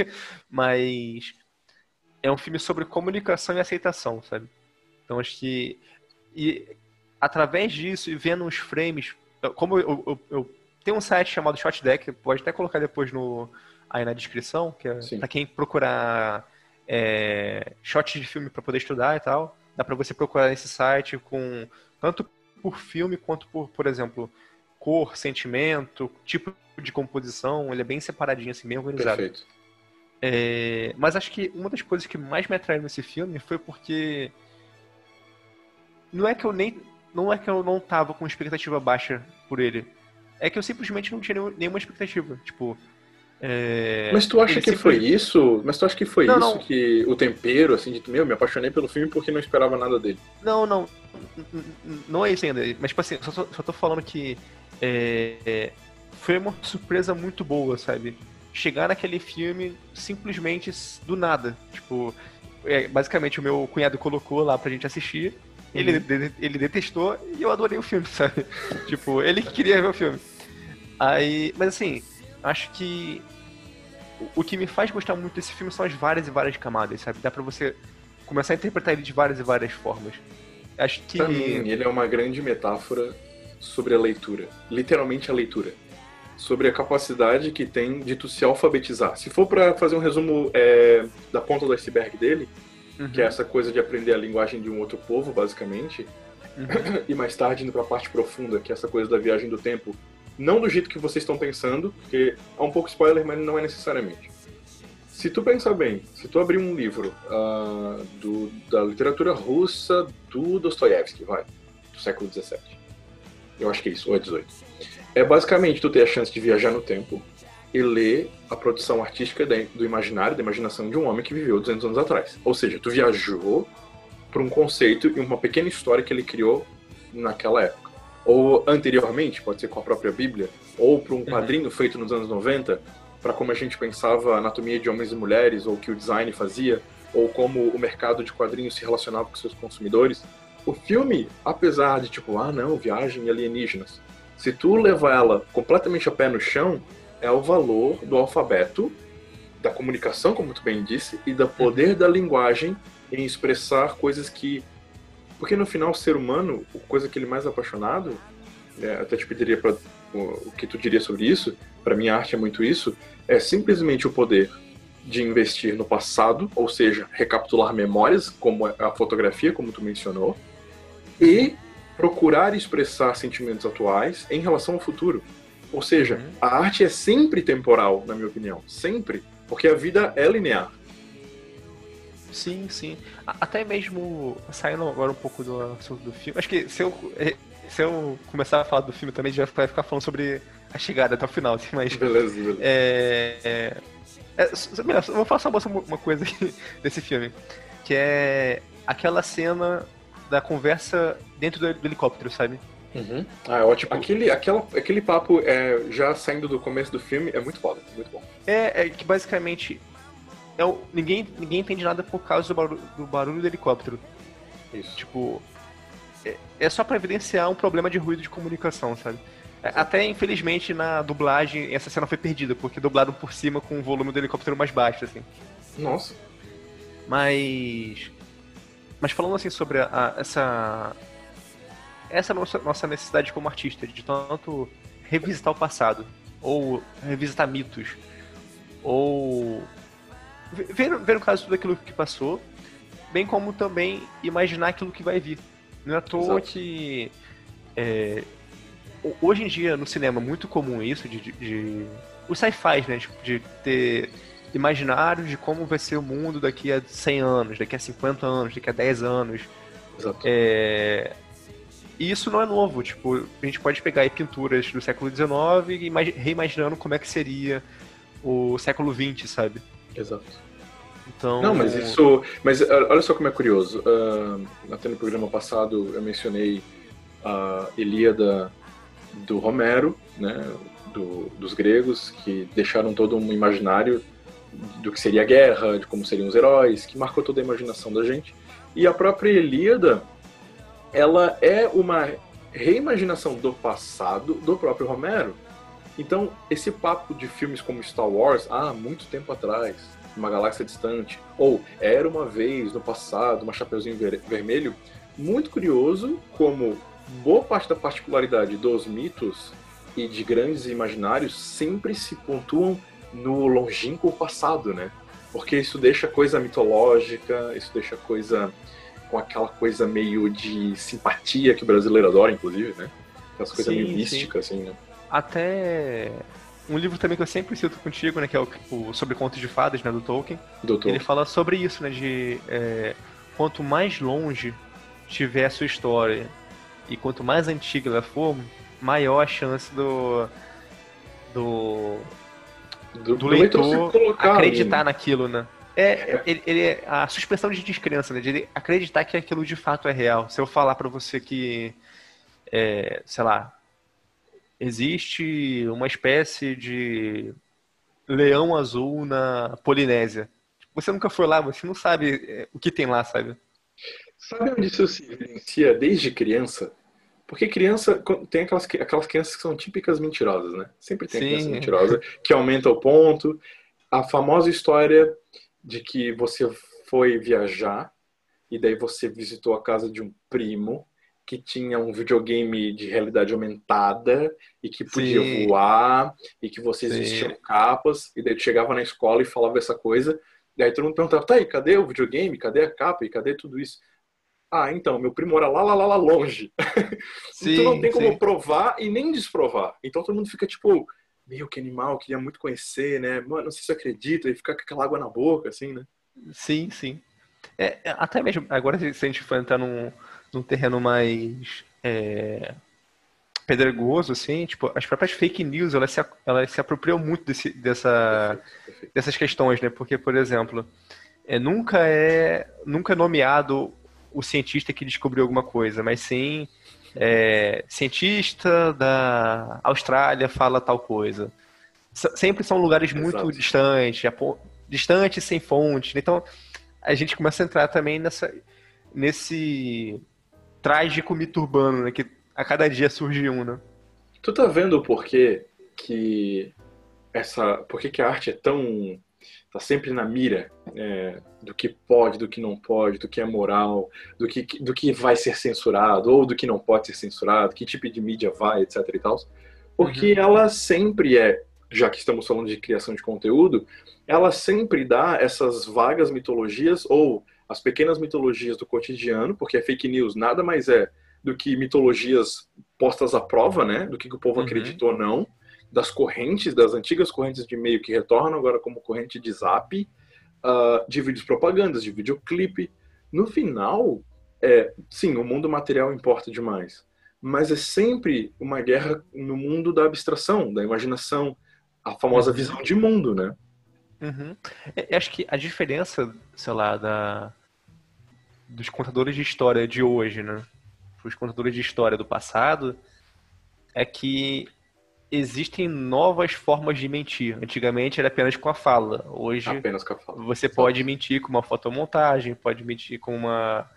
mas é um filme sobre comunicação e aceitação, sabe? Então acho que e através disso e vendo os frames, como eu, eu, eu tenho um site chamado Shot Deck, pode até colocar depois no aí na descrição, que é para quem procurar é, shots de filme para poder estudar e tal. Dá para você procurar nesse site com tanto por filme quanto por, por exemplo, cor, sentimento, tipo de composição, ele é bem separadinho, assim, bem organizado. Perfeito. É, mas acho que uma das coisas que mais me atraiu nesse filme foi porque não é que eu nem não é que eu não tava com expectativa baixa por ele, é que eu simplesmente não tinha nenhuma expectativa, tipo. É... Mas tu acha que foi isso? Mas tu acha que foi não, isso não. que o tempero, assim, de meu, me apaixonei pelo filme porque não esperava nada dele? Não, não. Não é isso ainda. Mas, tipo assim, só tô, só tô falando que é, foi uma surpresa muito boa, sabe? Chegar naquele filme simplesmente do nada. Tipo, é, basicamente o meu cunhado colocou lá pra gente assistir. Ele, uhum. ele detestou e eu adorei o filme, sabe? tipo, ele que queria ver o filme. Aí, mas assim, acho que o que me faz gostar muito desse filme são as várias e várias camadas, sabe? Dá pra você começar a interpretar ele de várias e várias formas. Acho que. Pra mim, ele é uma grande metáfora sobre a leitura. Literalmente a leitura. Sobre a capacidade que tem de tu se alfabetizar. Se for para fazer um resumo é, da ponta do iceberg dele, uhum. que é essa coisa de aprender a linguagem de um outro povo, basicamente, uhum. e mais tarde indo para a parte profunda, que é essa coisa da viagem do tempo, não do jeito que vocês estão pensando, porque é um pouco spoiler, mas não é necessariamente. Se tu pensar bem, se tu abrir um livro uh, do, da literatura russa do Dostoiévski, vai, do século XVII, eu acho que é isso, ou é 18. É basicamente tu ter a chance de viajar no tempo e ler a produção artística do imaginário, da imaginação de um homem que viveu 200 anos atrás. Ou seja, tu viajou para um conceito e uma pequena história que ele criou naquela época. Ou anteriormente, pode ser com a própria Bíblia, ou para um uhum. quadrinho uhum. feito nos anos 90, para como a gente pensava a anatomia de homens e mulheres, ou o que o design fazia, ou como o mercado de quadrinhos se relacionava com seus consumidores. O filme, apesar de tipo, ah não, viagem alienígenas, se tu levar ela completamente a pé no chão, é o valor do alfabeto, da comunicação, como tu bem disse, e do poder da linguagem em expressar coisas que. Porque no final, o ser humano, a coisa que ele é mais apaixonado, é, até te pediria para o que tu diria sobre isso, para mim a arte é muito isso, é simplesmente o poder de investir no passado, ou seja, recapitular memórias, como a fotografia, como tu mencionou, e procurar expressar sentimentos atuais em relação ao futuro. Ou seja, uhum. a arte é sempre temporal, na minha opinião. Sempre. Porque a vida é linear. Sim, sim. Até mesmo saindo agora um pouco do assunto do filme. Acho que se eu, eh, se eu começar a falar do filme também, já vai ficar falando sobre a chegada até o final, assim, mas. Beleza, beleza. É, é, é, eu vou falar só uma coisa desse filme. Que é aquela cena da conversa dentro do, do helicóptero, sabe? Uhum. Ah, é ótimo. Aquele, aquela, aquele papo, é, já saindo do começo do filme, é muito foda, muito bom. É, é que basicamente é o, ninguém, ninguém entende nada por causa do barulho, do barulho do helicóptero. Isso. Tipo, é, é só para evidenciar um problema de ruído de comunicação, sabe? É, até, infelizmente, na dublagem, essa cena foi perdida, porque dublaram por cima com o volume do helicóptero mais baixo, assim. Nossa. Mas. Mas falando assim sobre a, a, essa essa nossa, nossa necessidade como artista, de tanto revisitar o passado, ou revisitar mitos, ou ver, ver no caso tudo aquilo que passou, bem como também imaginar aquilo que vai vir. Não é à toa Exato. que é, hoje em dia no cinema é muito comum isso de, de, de os sci-fi, né, tipo, de ter imaginários de como vai ser o mundo daqui a 100 anos, daqui a 50 anos, daqui a 10 anos. Exato. É, e isso não é novo, tipo, a gente pode pegar pinturas do século XIX e reimaginando como é que seria o século XX, sabe? Exato. Então... Não, mas isso. Mas olha só como é curioso. Uh, até no programa passado eu mencionei a Ilíada do Romero, né? Do, dos gregos, que deixaram todo um imaginário do que seria a guerra, de como seriam os heróis, que marcou toda a imaginação da gente. E a própria Ilíada, ela é uma reimaginação do passado do próprio Romero. Então, esse papo de filmes como Star Wars, ah, muito tempo atrás, uma galáxia distante, ou era uma vez no passado, uma Chapeuzinho ver Vermelho, muito curioso como boa parte da particularidade dos mitos e de grandes imaginários sempre se pontuam no longínquo passado, né? Porque isso deixa coisa mitológica, isso deixa coisa com aquela coisa meio de simpatia que o brasileiro adora, inclusive, né? As coisas meio místicas, assim, né? Até um livro também que eu sempre cito contigo, né, que é o, o sobre contos de fadas, né, do Tolkien. Do Tolkien. Ele fala sobre isso, né, de é, quanto mais longe tiver a sua história e quanto mais antiga ela for, maior a chance do do, do, do leitor, acreditar naquilo, né? É, ele, ele, é a suspensão de descrença, né? De ele acreditar que aquilo de fato é real. Se eu falar para você que, é, sei lá, existe uma espécie de leão azul na Polinésia. Você nunca foi lá, você não sabe é, o que tem lá, sabe? Sabe onde isso se evidencia desde criança? Porque criança tem aquelas, aquelas crianças que são típicas mentirosas, né? Sempre tem Sim. criança mentirosa que aumenta o ponto. A famosa história de que você foi viajar e daí você visitou a casa de um primo que tinha um videogame de realidade aumentada e que podia Sim. voar e que vocês Sim. vestiam capas e daí tu chegava na escola e falava essa coisa e aí todo mundo perguntava, tá aí, cadê o videogame? Cadê a capa? E cadê tudo isso? Ah, então, meu primo mora lá, lá, lá, lá longe. Sim, então não tem como provar e nem desprovar. Então todo mundo fica tipo, meio que animal, queria muito conhecer, né? Mano, não sei se acredita e fica com aquela água na boca, assim, né? Sim, sim. É, até mesmo, agora se a gente for entrar num, num terreno mais é, pedregoso, assim, tipo, as próprias fake news, elas se, elas se apropriam muito desse, dessa, perfeito, perfeito. dessas questões, né? Porque, por exemplo, é, nunca é nunca é nomeado o cientista que descobriu alguma coisa, mas sim é, cientista da Austrália fala tal coisa. Sempre são lugares muito Exato. distantes, distantes sem fonte. Então, a gente começa a entrar também nessa, nesse trágico mito urbano, né? Que a cada dia surge um, né? Tu tá vendo o porquê que essa. Por que, que a arte é tão. tá sempre na mira é, do que pode, do que não pode, do que é moral, do que, do que vai ser censurado, ou do que não pode ser censurado, que tipo de mídia vai, etc e tal. Porque uhum. ela sempre é, já que estamos falando de criação de conteúdo, ela sempre dá essas vagas mitologias ou as pequenas mitologias do cotidiano, porque a fake news nada mais é do que mitologias postas à prova, né? Do que, que o povo uhum. acredita ou não, das correntes, das antigas correntes de e-mail que retornam agora como corrente de zap, uh, de vídeos propagandas, de videoclipe. No final, é, sim, o mundo material importa demais, mas é sempre uma guerra no mundo da abstração, da imaginação, a famosa uhum. visão de mundo, né? Uhum. É, acho que a diferença, sei lá, da, dos contadores de história de hoje, né? Os contadores de história do passado, é que existem novas formas de mentir. Antigamente era apenas com a fala. Hoje a fala. você pode mentir com uma fotomontagem, pode mentir com uma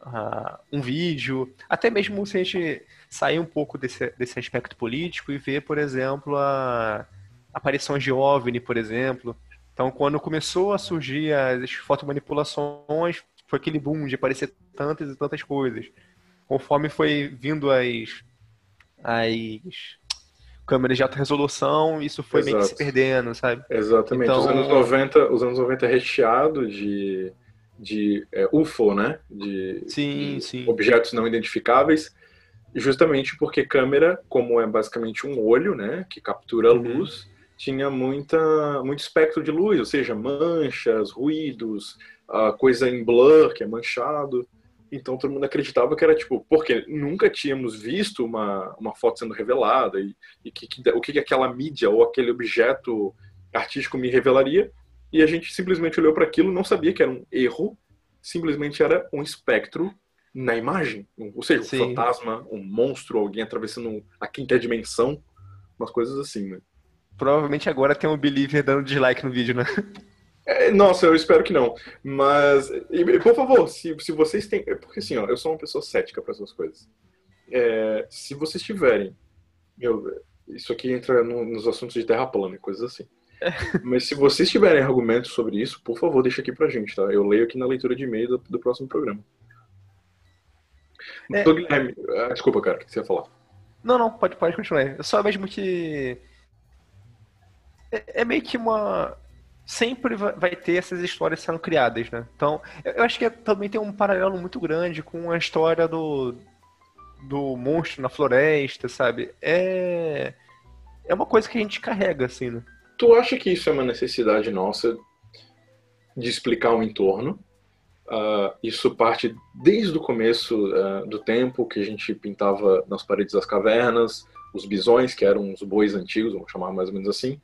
uh, um vídeo, até mesmo se a gente sair um pouco desse, desse aspecto político e ver, por exemplo, a aparições de OVNI, por exemplo. Então, quando começou a surgir as fotomanipulações, foi aquele boom de aparecer tantas e tantas coisas. Conforme foi vindo as, as câmeras de alta resolução, isso foi Exato. meio que se perdendo, sabe? Exatamente. Então... Os, anos 90, os anos 90 é recheado de, de é, UFO, né? De, sim, de sim. objetos não identificáveis, justamente porque câmera, como é basicamente um olho, né? Que captura a uhum. luz, tinha muita, muito espectro de luz, ou seja, manchas, ruídos, a coisa em blur, que é manchado. Então todo mundo acreditava que era tipo, porque nunca tínhamos visto uma, uma foto sendo revelada e, e que, que, o que aquela mídia ou aquele objeto artístico me revelaria. E a gente simplesmente olhou para aquilo, não sabia que era um erro, simplesmente era um espectro na imagem. Ou seja, um Sim. fantasma, um monstro, alguém atravessando a quinta dimensão, umas coisas assim, né? Provavelmente agora tem um Believer dando dislike no vídeo, né? É, nossa, eu espero que não. Mas, e, por favor, se, se vocês têm. Porque assim, ó, eu sou uma pessoa cética para essas coisas. É, se vocês tiverem. Meu, isso aqui entra no, nos assuntos de terra plana e coisas assim. É. Mas se vocês tiverem argumentos sobre isso, por favor, deixa aqui pra gente, tá? Eu leio aqui na leitura de e-mail do, do próximo programa. É, Guilherme, ah, desculpa, cara, o que você ia falar? Não, não, pode, pode continuar. Só mesmo que é, é meio que uma. Sempre vai ter essas histórias sendo criadas, né? Então, eu acho que também tem um paralelo muito grande com a história do, do monstro na floresta, sabe? É é uma coisa que a gente carrega assim, né? Tu acha que isso é uma necessidade nossa de explicar o entorno? Uh, isso parte desde o começo uh, do tempo que a gente pintava nas paredes das cavernas, os bisões, que eram os bois antigos, vamos chamar mais ou menos assim,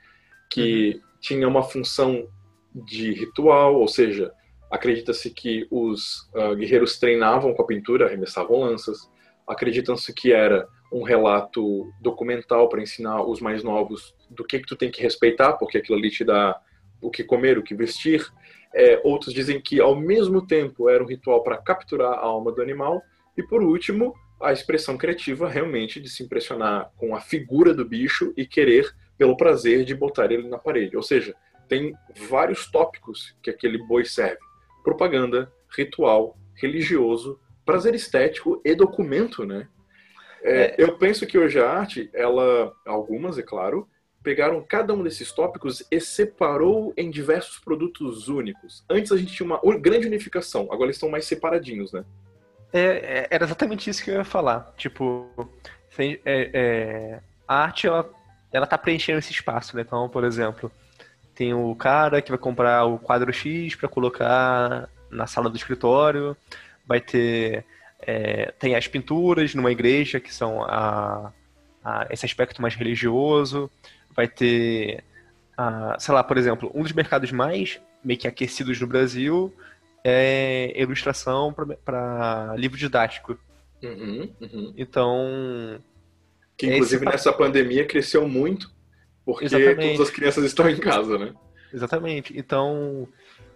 que uhum. Tinha uma função de ritual, ou seja, acredita-se que os uh, guerreiros treinavam com a pintura, arremessavam lanças, acredita-se que era um relato documental para ensinar os mais novos do que que tu tem que respeitar, porque aquilo ali te dá o que comer, o que vestir. É, outros dizem que ao mesmo tempo era um ritual para capturar a alma do animal. E por último, a expressão criativa realmente de se impressionar com a figura do bicho e querer pelo prazer de botar ele na parede. Ou seja, tem vários tópicos que aquele boi serve: propaganda, ritual, religioso, prazer estético e documento, né? É, é. Eu penso que hoje a arte, ela, algumas, é claro, pegaram cada um desses tópicos e separou em diversos produtos únicos. Antes a gente tinha uma grande unificação, agora eles estão mais separadinhos, né? É, é era exatamente isso que eu ia falar. Tipo, é, é, a arte, ela, ela tá preenchendo esse espaço, né? Então, por exemplo, tem o cara que vai comprar o quadro X para colocar na sala do escritório, vai ter é, tem as pinturas numa igreja, que são a, a, esse aspecto mais religioso. Vai ter, a, sei lá, por exemplo, um dos mercados mais meio que aquecidos no Brasil é ilustração para livro didático. Uhum, uhum. Então. Que inclusive nessa pandemia cresceu muito, porque Exatamente. todas as crianças estão em casa, né? Exatamente. Então,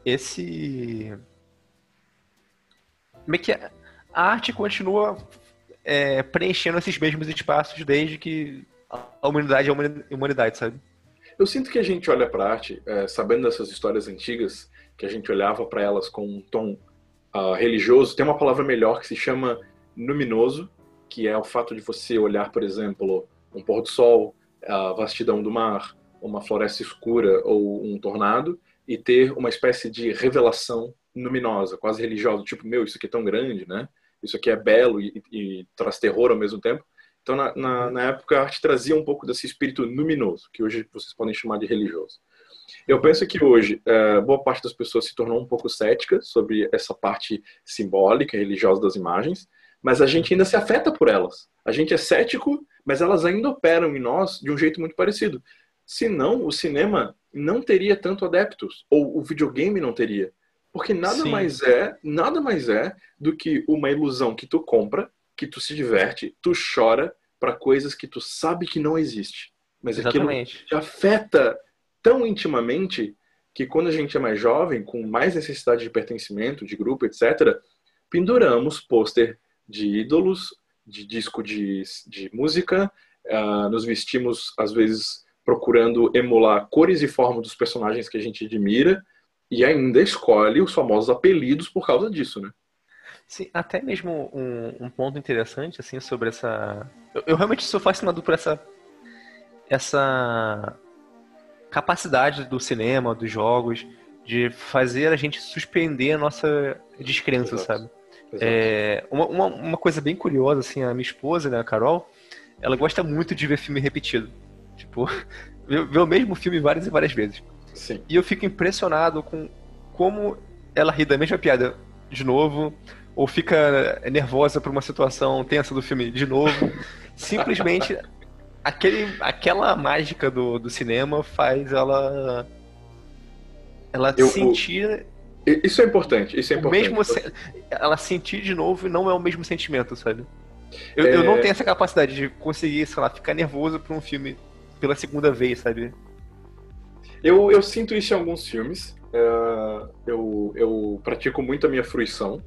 esse. Meio que a arte continua é, preenchendo esses mesmos espaços desde que a humanidade é a humanidade, sabe? Eu sinto que a gente olha para a arte, é, sabendo dessas histórias antigas, que a gente olhava para elas com um tom uh, religioso, tem uma palavra melhor que se chama luminoso, que é o fato de você olhar, por exemplo, um pôr do sol, a vastidão do mar, uma floresta escura ou um tornado, e ter uma espécie de revelação luminosa, quase religiosa, tipo, meu, isso aqui é tão grande, né? isso aqui é belo e, e traz terror ao mesmo tempo. Então, na, na, na, época, a arte trazia um pouco desse espírito luminoso, que hoje vocês podem chamar de religioso. Eu penso que hoje, é, boa parte das pessoas se tornou um pouco cética sobre essa parte simbólica, religiosa das imagens, mas a gente ainda se afeta por elas. A gente é cético, mas elas ainda operam em nós de um jeito muito parecido. Senão, o cinema não teria tanto adeptos, ou o videogame não teria. Porque nada Sim. mais é, nada mais é do que uma ilusão que tu compra, que tu se diverte, tu chora para coisas que tu sabe que não existe. Mas Exatamente. aquilo te afeta tão intimamente que quando a gente é mais jovem, com mais necessidade de pertencimento, de grupo, etc., penduramos pôster de ídolos, de disco de, de música, uh, nos vestimos, às vezes, procurando emular cores e formas dos personagens que a gente admira, e ainda escolhe os famosos apelidos por causa disso, né? Sim, até mesmo um, um ponto interessante, assim, sobre essa... Eu, eu, realmente sou fascinado por essa... Essa capacidade do cinema, dos jogos, de fazer a gente suspender a nossa descrença, Exato. sabe? É, uma, uma, uma, coisa bem curiosa, assim, a minha esposa, né, a Carol, ela gosta muito de ver filme repetido. Tipo, ver o mesmo filme várias e várias vezes. Sim. E eu fico impressionado com como ela ri da mesma piada de novo, ou fica nervosa por uma situação tensa do filme de novo. Simplesmente aquele, aquela mágica do, do cinema faz ela ela eu, sentir isso é importante, isso é importante. Mesmo ela sentir de novo não é o mesmo sentimento, sabe? Eu, é... eu não tenho essa capacidade de conseguir, sei lá, ficar nervoso por um filme pela segunda vez, sabe? Eu, eu sinto isso em alguns filmes. Uh, eu, eu pratico muito a minha fruição.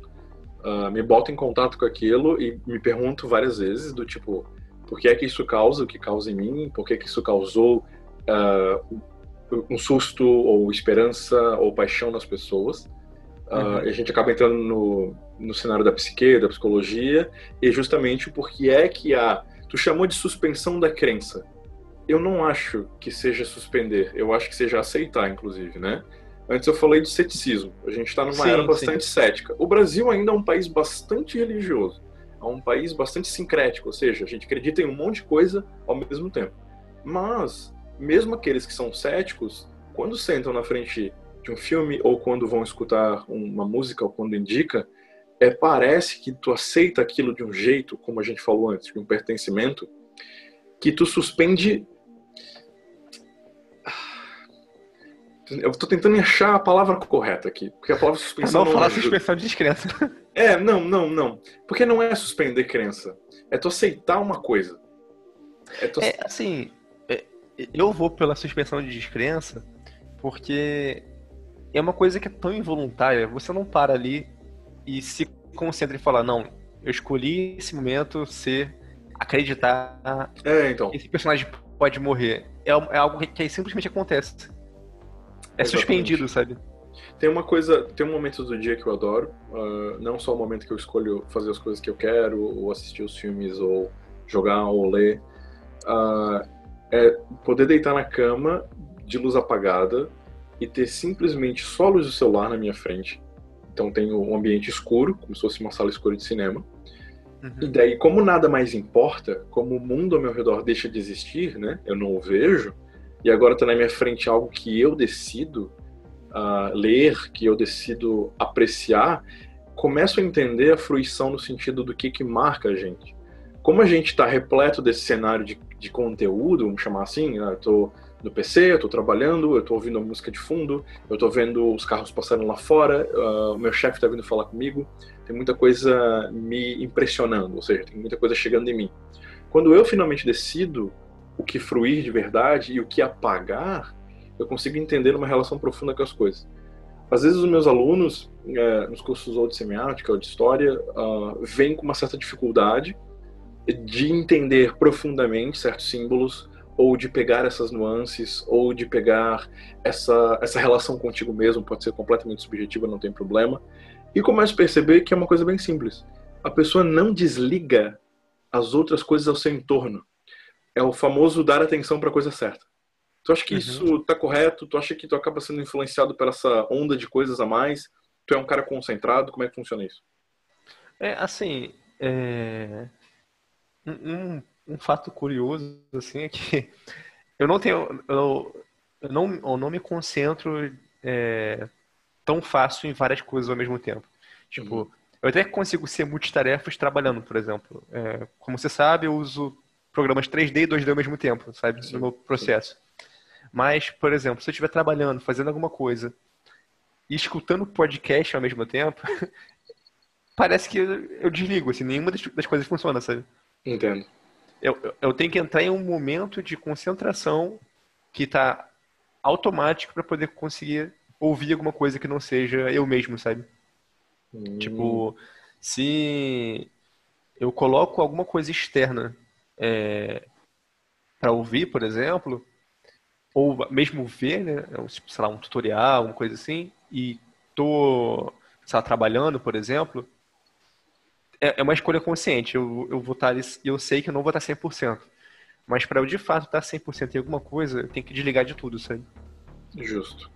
Uh, me boto em contato com aquilo e me pergunto várias vezes do tipo, por que é que isso causa o que causa em mim? Por que, que isso causou uh, um susto ou esperança ou paixão nas pessoas? Uhum. E a gente acaba entrando no, no cenário da psique, da psicologia, e justamente porque é que a... Tu chamou de suspensão da crença eu não acho que seja suspender, eu acho que seja aceitar, inclusive, né? Antes eu falei de ceticismo. A gente está numa sim, era bastante sim. cética. O Brasil ainda é um país bastante religioso. a um país bastante sincrético, ou seja, a gente acredita em um monte de coisa ao mesmo tempo. Mas, mesmo aqueles que são céticos, quando sentam na frente de um filme ou quando vão escutar uma música ou quando indica, é, parece que tu aceita aquilo de um jeito, como a gente falou antes, de um pertencimento, que tu suspende. Eu estou tentando achar a palavra correta aqui, porque a palavra suspensão. Não, não falar suspensão de descrença. É, não, não, não. Porque não é suspender crença. É tu aceitar uma coisa. É, tu... é assim, eu vou pela suspensão de descrença porque é uma coisa que é tão involuntária. Você não para ali e se concentra em falar, não, eu escolhi esse momento ser acreditar é, então. que esse personagem pode morrer. É, é algo que simplesmente acontece. É Exatamente. suspendido, sabe? Tem uma coisa, tem um momento do dia que eu adoro, uh, não só o momento que eu escolho fazer as coisas que eu quero, ou assistir os filmes, ou jogar, ou ler, uh, é poder deitar na cama de luz apagada e ter simplesmente só luz do celular na minha frente. Então tenho um ambiente escuro, como se fosse uma sala escura de cinema. Uhum. E daí, como nada mais importa, como o mundo ao meu redor deixa de existir, né? Eu não o vejo. E agora está na minha frente algo que eu decido uh, ler, que eu decido apreciar. Começo a entender a fruição no sentido do que que marca a gente. Como a gente está repleto desse cenário de, de conteúdo, vamos chamar assim, né? eu tô no PC, eu estou trabalhando, eu estou ouvindo a música de fundo, eu estou vendo os carros passando lá fora, uh, o meu chefe está vindo falar comigo, tem muita coisa me impressionando, ou seja, tem muita coisa chegando em mim. Quando eu finalmente decido o que fruir de verdade e o que apagar, eu consigo entender uma relação profunda com as coisas. Às vezes os meus alunos, é, nos cursos ou de semiótica ou de história, uh, vêm com uma certa dificuldade de entender profundamente certos símbolos, ou de pegar essas nuances, ou de pegar essa, essa relação contigo mesmo, pode ser completamente subjetiva, não tem problema, e começo a perceber que é uma coisa bem simples. A pessoa não desliga as outras coisas ao seu entorno. É o famoso dar atenção para a coisa certa. Tu acha que uhum. isso está correto? Tu acha que tu acaba sendo influenciado por essa onda de coisas a mais? Tu é um cara concentrado? Como é que funciona isso? É, assim, é... Um, um fato curioso, assim, é que eu não tenho. Eu, eu não, eu não me concentro é, tão fácil em várias coisas ao mesmo tempo. Tipo, uhum. eu até consigo ser multitarefas trabalhando, por exemplo. É, como você sabe, eu uso programas 3D e 2D ao mesmo tempo, sabe? Sim, no meu processo. Sim. Mas, por exemplo, se eu estiver trabalhando, fazendo alguma coisa e escutando podcast ao mesmo tempo, parece que eu, desligo, assim, nenhuma das, das coisas funciona, sabe? Entendo eu, eu tenho que entrar em um momento de concentração que está automático para poder conseguir ouvir alguma coisa que não seja eu mesmo, sabe? Hum. Tipo, se eu coloco alguma coisa externa é, para ouvir, por exemplo, ou mesmo ver, né, tipo, sei lá, um tutorial, uma coisa assim, e tô, sei lá, trabalhando, por exemplo, é, é uma escolha consciente. Eu, eu vou estar eu sei que eu não vou estar 100%. Mas para eu de fato estar 100% em alguma coisa, eu tenho que desligar de tudo, sabe? Justo.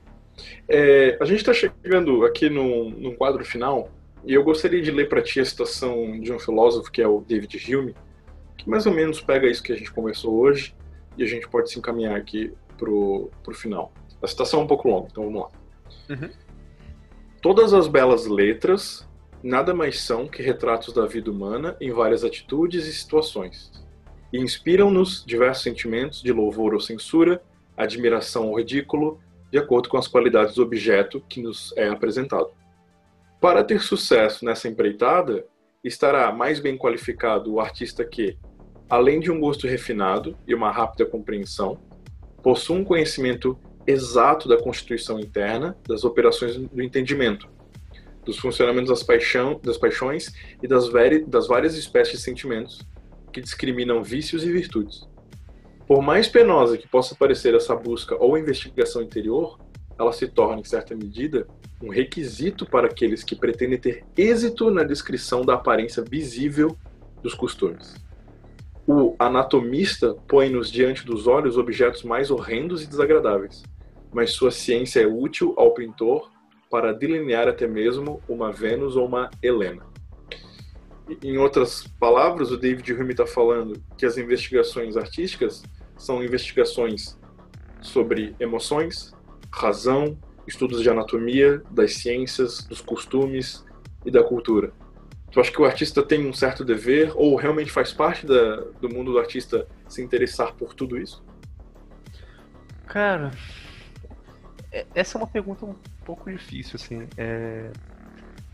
É, a gente está chegando aqui no, no quadro final e eu gostaria de ler para ti a citação de um filósofo que é o David Hume, que mais ou menos pega isso que a gente conversou hoje e a gente pode se encaminhar aqui pro, pro final. A citação é um pouco longa, então vamos lá. Uhum. Todas as belas letras nada mais são que retratos da vida humana em várias atitudes e situações, e inspiram-nos diversos sentimentos de louvor ou censura, admiração ou ridículo, de acordo com as qualidades do objeto que nos é apresentado. Para ter sucesso nessa empreitada, estará mais bem qualificado o artista que, além de um gosto refinado e uma rápida compreensão, possui um conhecimento exato da constituição interna, das operações do entendimento, dos funcionamentos das, paixão, das paixões e das, das várias espécies de sentimentos que discriminam vícios e virtudes. Por mais penosa que possa parecer essa busca ou investigação interior, ela se torna, em certa medida, um requisito para aqueles que pretendem ter êxito na descrição da aparência visível dos costumes. O anatomista põe-nos diante dos olhos objetos mais horrendos e desagradáveis, mas sua ciência é útil ao pintor para delinear até mesmo uma Vênus ou uma Helena. em outras palavras, o David Hume está falando que as investigações artísticas são investigações sobre emoções, razão, estudos de anatomia, das ciências, dos costumes e da cultura. Tu acha que o artista tem um certo dever ou realmente faz parte da, do mundo do artista se interessar por tudo isso? Cara, é, essa é uma pergunta um pouco difícil, assim. É...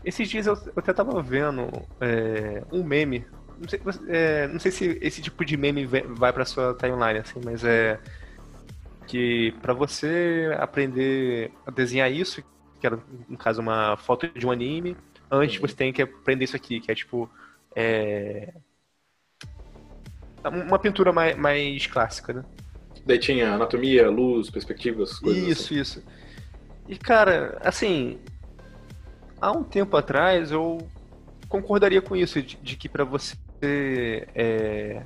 Esses dias eu, eu até tava vendo é, um meme. Não sei, é, não sei, se esse tipo de meme vai pra sua timeline, assim, mas é que para você aprender a desenhar isso, que era no caso uma foto de um anime, antes você tem que aprender isso aqui, que é tipo é... uma pintura mais, mais clássica, né? Daí tinha anatomia, luz, perspectivas, coisas Isso, assim. isso. E cara, assim, há um tempo atrás eu concordaria com isso, de, de que para você é,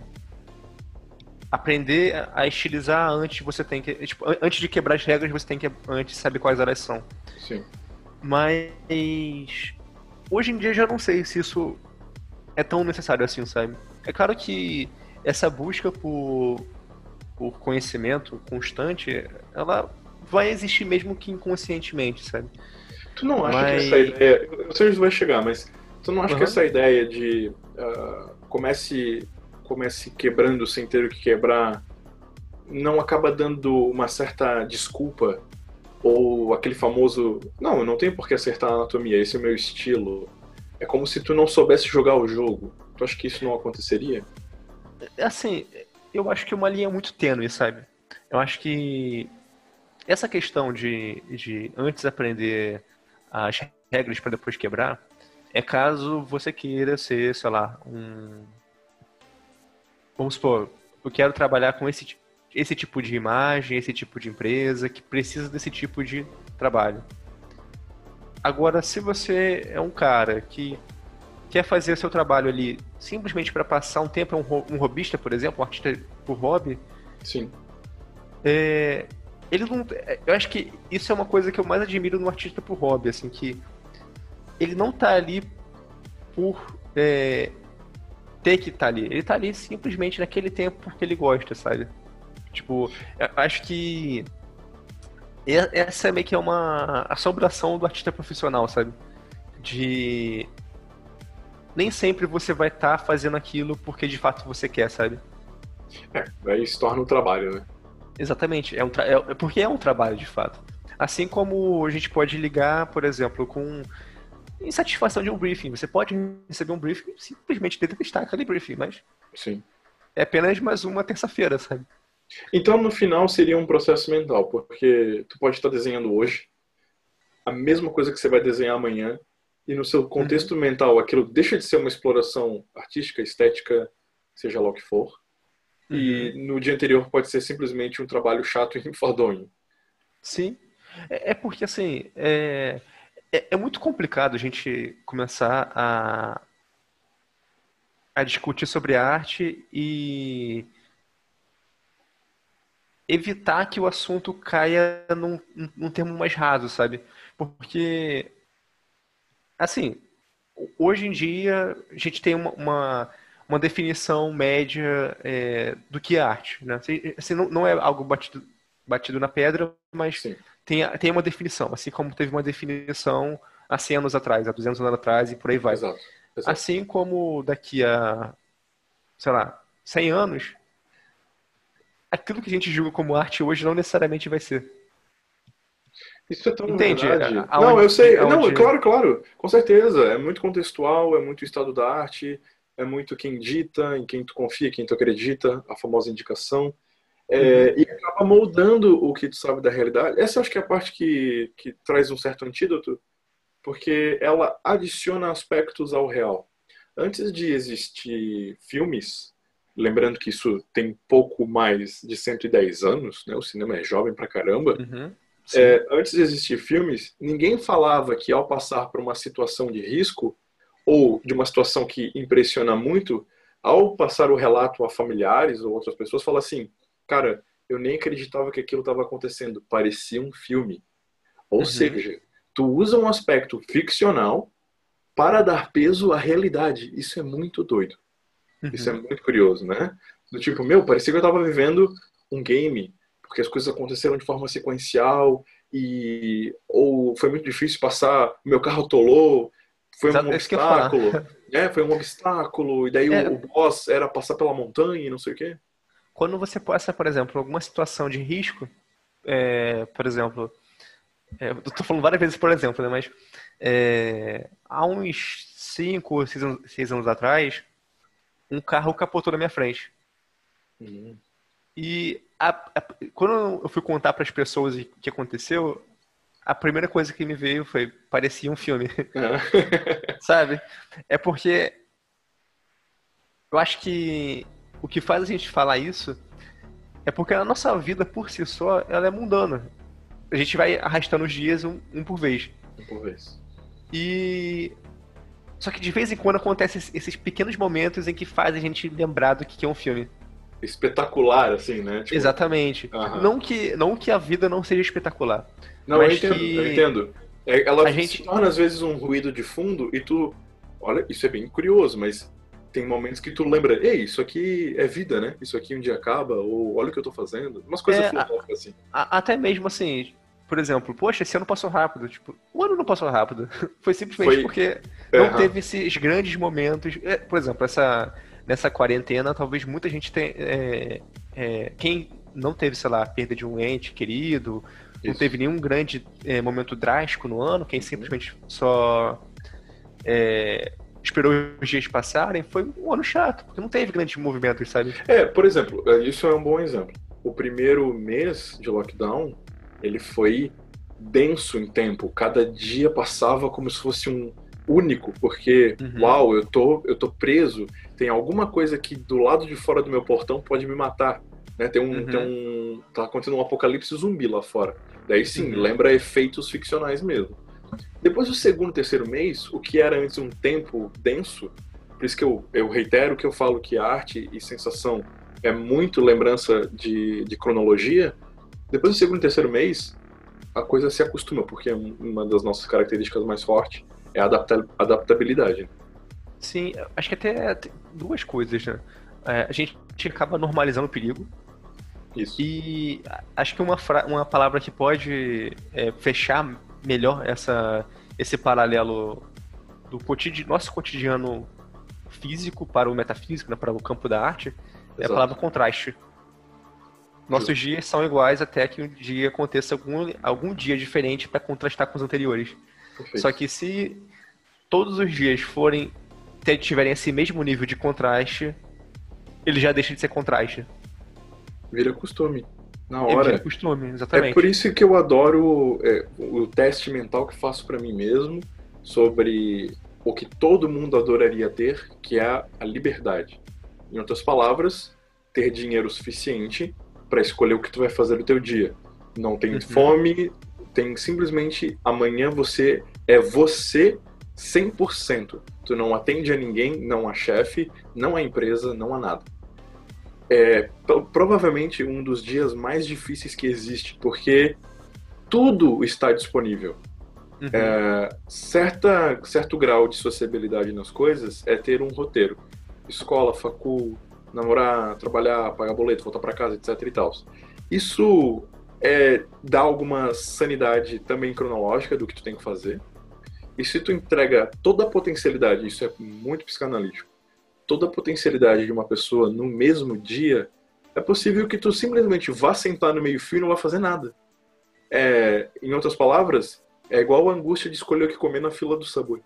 aprender a estilizar antes você tem que. Tipo, antes de quebrar as regras, você tem que antes saber quais elas são. Sim. Mas hoje em dia já não sei se isso é tão necessário assim, sabe? É claro que essa busca por, por conhecimento constante, ela vai existir mesmo que inconscientemente, sabe? Tu não acha mas... que essa ideia. Eu sei onde vai chegar, mas tu não acha uhum. que essa ideia de uh, comece comece quebrando sem ter o que quebrar, não acaba dando uma certa desculpa ou aquele famoso, não, eu não tenho por que acertar a anatomia, esse é o meu estilo. É como se tu não soubesse jogar o jogo. Tu acha que isso não aconteceria? Assim, eu acho que é uma linha muito tênue, sabe? Eu acho que essa questão de, de antes aprender as regras para depois quebrar é caso você queira ser, sei lá, um vamos supor, eu quero trabalhar com esse, esse tipo de imagem, esse tipo de empresa que precisa desse tipo de trabalho. Agora, se você é um cara que quer fazer seu trabalho ali simplesmente para passar um tempo, é um, um robista, por exemplo, um artista por hobby. Sim. É, ele não. Eu acho que isso é uma coisa que eu mais admiro no artista por hobby, assim, que ele não tá ali por é, ter que estar tá ali. Ele tá ali simplesmente naquele tempo porque ele gosta, sabe? Tipo, acho que essa é meio que é uma assombração do artista profissional, sabe? De nem sempre você vai estar tá fazendo aquilo porque de fato você quer, sabe? É, aí se torna um trabalho, né? Exatamente, é, um é porque é um trabalho de fato. Assim como a gente pode ligar, por exemplo, com insatisfação de um briefing. Você pode receber um briefing e simplesmente detestar aquele briefing, mas. Sim. É apenas mais uma terça-feira, sabe? Então, no final, seria um processo mental, porque tu pode estar desenhando hoje a mesma coisa que você vai desenhar amanhã, e no seu contexto uhum. mental, aquilo deixa de ser uma exploração artística, estética, seja lá o que for, uhum. e no dia anterior pode ser simplesmente um trabalho chato e enfadonho. Sim. É, é porque, assim, é é, é muito complicado a gente começar a, a discutir sobre arte e evitar que o assunto caia num, num termo mais raso, sabe? Porque, assim, hoje em dia a gente tem uma, uma, uma definição média é, do que é arte, né? Assim, assim, não, não é algo batido, batido na pedra, mas Sim tem, tem uma definição, assim como teve uma definição há 100 anos atrás, há 200 anos atrás e por aí vai. Exato, exato. Assim como daqui a, sei lá, 100 anos, aquilo que a gente julga como arte hoje não necessariamente vai ser. Isso é tão Entende? verdade. Aonde, não, eu sei. Aonde... Não, claro, claro. Com certeza. É muito contextual, é muito estado da arte, é muito quem dita, em quem tu confia, quem tu acredita, a famosa indicação. É, uhum. E acaba moldando o que tu sabe da realidade. Essa eu acho que é a parte que, que traz um certo antídoto, porque ela adiciona aspectos ao real. Antes de existir filmes, lembrando que isso tem pouco mais de 110 anos, né? o cinema é jovem pra caramba. Uhum. É, antes de existir filmes, ninguém falava que ao passar por uma situação de risco ou de uma situação que impressiona muito, ao passar o relato a familiares ou outras pessoas, fala assim: cara, eu nem acreditava que aquilo estava acontecendo, parecia um filme. Ou uhum. seja, tu usa um aspecto ficcional para dar peso à realidade. Isso é muito doido. Uhum. Isso é muito curioso, né? Do tipo, meu, parecia que eu estava vivendo um game, porque as coisas aconteceram de forma sequencial e ou foi muito difícil passar, meu carro atolou, foi Exato, um é obstáculo. É, foi um obstáculo, e daí é. o, o boss era passar pela montanha e não sei o quê. Quando você passa, por exemplo, alguma situação de risco, é, por exemplo, é, eu tô falando várias vezes por exemplo, né, mas é, há uns 5 ou 6 anos atrás, um carro capotou na minha frente. Uhum. E a, a, quando eu fui contar para as pessoas o que aconteceu, a primeira coisa que me veio foi parecia um filme. Sabe? É porque eu acho que o que faz a gente falar isso é porque a nossa vida por si só ela é mundana. A gente vai arrastando os dias um, um por vez. Um por vez. E só que de vez em quando acontecem esses pequenos momentos em que faz a gente lembrar do que é um filme. Espetacular, assim, né? Tipo... Exatamente. Uhum. Não, que, não que a vida não seja espetacular. Não, eu entendo, que... eu entendo. É, ela a gente... torna às vezes um ruído de fundo e tu. Olha, isso é bem curioso, mas tem momentos que tu lembra, ei, isso aqui é vida, né? Isso aqui um dia acaba, ou olha o que eu tô fazendo. Umas coisas é, filosóficas assim. A, até mesmo assim, por exemplo, poxa, esse ano passou rápido. Tipo, o ano não passou rápido. Foi simplesmente Foi... porque não uhum. teve esses grandes momentos. É, por exemplo, essa, nessa quarentena, talvez muita gente tenha. É, é, quem não teve, sei lá, perda de um ente querido, Isso. não teve nenhum grande é, momento drástico no ano, quem simplesmente só é, esperou os dias passarem, foi um ano chato, porque não teve grandes movimentos, sabe? É, por exemplo, é, isso é um bom exemplo. O primeiro mês de lockdown, ele foi denso em tempo. Cada dia passava como se fosse um único, porque, uhum. uau, eu tô, eu tô preso, tem alguma coisa que do lado de fora do meu portão pode me matar. Né? Tem, um, uhum. tem um. Tá acontecendo um apocalipse zumbi lá fora. Daí sim, uhum. lembra efeitos ficcionais mesmo. Depois do segundo, terceiro mês, o que era antes um tempo denso, por isso que eu, eu reitero que eu falo que arte e sensação é muito lembrança de, de cronologia. Depois do segundo e terceiro mês, a coisa se acostuma, porque é uma das nossas características mais fortes é a adaptabilidade. Sim, acho que até duas coisas, né? É, a gente acaba normalizando o perigo, isso. E acho que uma, uma palavra que pode é, fechar melhor essa, esse paralelo do cotidiano, nosso cotidiano físico para o metafísico, né, para o campo da arte, Exato. é a palavra contraste. Nossos dias são iguais até que um dia aconteça algum, algum dia diferente para contrastar com os anteriores. Perfeito. Só que se todos os dias forem tiverem esse mesmo nível de contraste, ele já deixa de ser contraste. Vira costume na hora. É costume, exatamente. É por isso que eu adoro é, o teste mental que faço para mim mesmo sobre o que todo mundo adoraria ter, que é a liberdade. Em outras palavras, ter dinheiro suficiente para escolher o que tu vai fazer no teu dia. Não tem uhum. fome, tem simplesmente amanhã você é você 100%. Tu não atende a ninguém, não a chefe, não a empresa, não a nada é provavelmente um dos dias mais difíceis que existe, porque tudo está disponível. Uhum. É, certa, certo grau de sociabilidade nas coisas é ter um roteiro. Escola, facul, namorar, trabalhar, pagar boleto, voltar para casa, etc e tal. Isso é, dá alguma sanidade também cronológica do que tu tem que fazer. E se tu entrega toda a potencialidade, isso é muito psicanalítico, toda a potencialidade de uma pessoa no mesmo dia, é possível que tu simplesmente vá sentar no meio-fio e não vá fazer nada. É, em outras palavras, é igual a angústia de escolher o que comer na fila do Subway.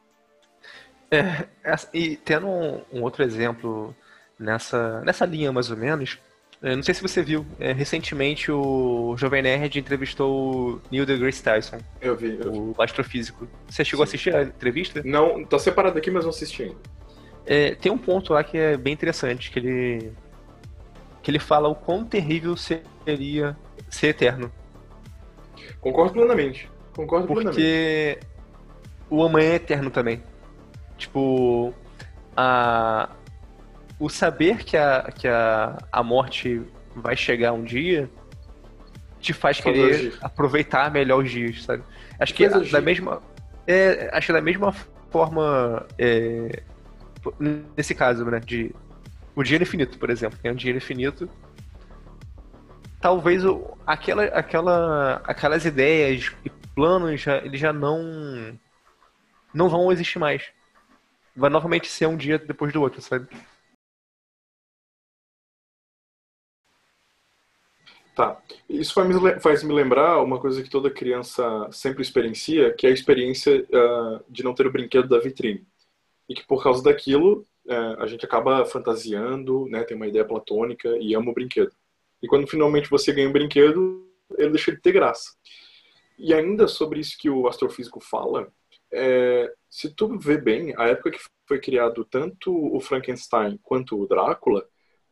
É, e tendo um, um, outro exemplo nessa, nessa linha mais ou menos, não sei se você viu, é, recentemente o Jovem Nerd entrevistou o Neil deGrasse Tyson. Eu vi, eu vi. O astrofísico. Você chegou Sim. a assistir a entrevista? Não, tá separado aqui, mas não assisti ainda. É, tem um ponto lá que é bem interessante, que ele que ele fala o quão terrível seria ser eterno. Concordo plenamente. Concordo Porque plenamente. o amanhã é eterno também. Tipo, a o saber que a, que a, a morte vai chegar um dia te faz querer aproveitar melhor os dias, sabe? Acho que, da mesma é, acho que da mesma forma, é, nesse caso, né, de o dinheiro infinito, por exemplo, é um dinheiro infinito, talvez o, aquela, aquela, aquelas ideias e planos já, eles já não não vão existir mais. Vai novamente ser um dia depois do outro, sabe? Tá. Isso faz me lembrar uma coisa que toda criança sempre experiencia, que é a experiência uh, de não ter o brinquedo da vitrine. E que por causa daquilo, uh, a gente acaba fantasiando, né, tem uma ideia platônica e ama o brinquedo. E quando finalmente você ganha um brinquedo, ele deixa de ter graça. E ainda sobre isso que o astrofísico fala, é, se tu vê bem, a época que foi criado tanto o Frankenstein quanto o Drácula,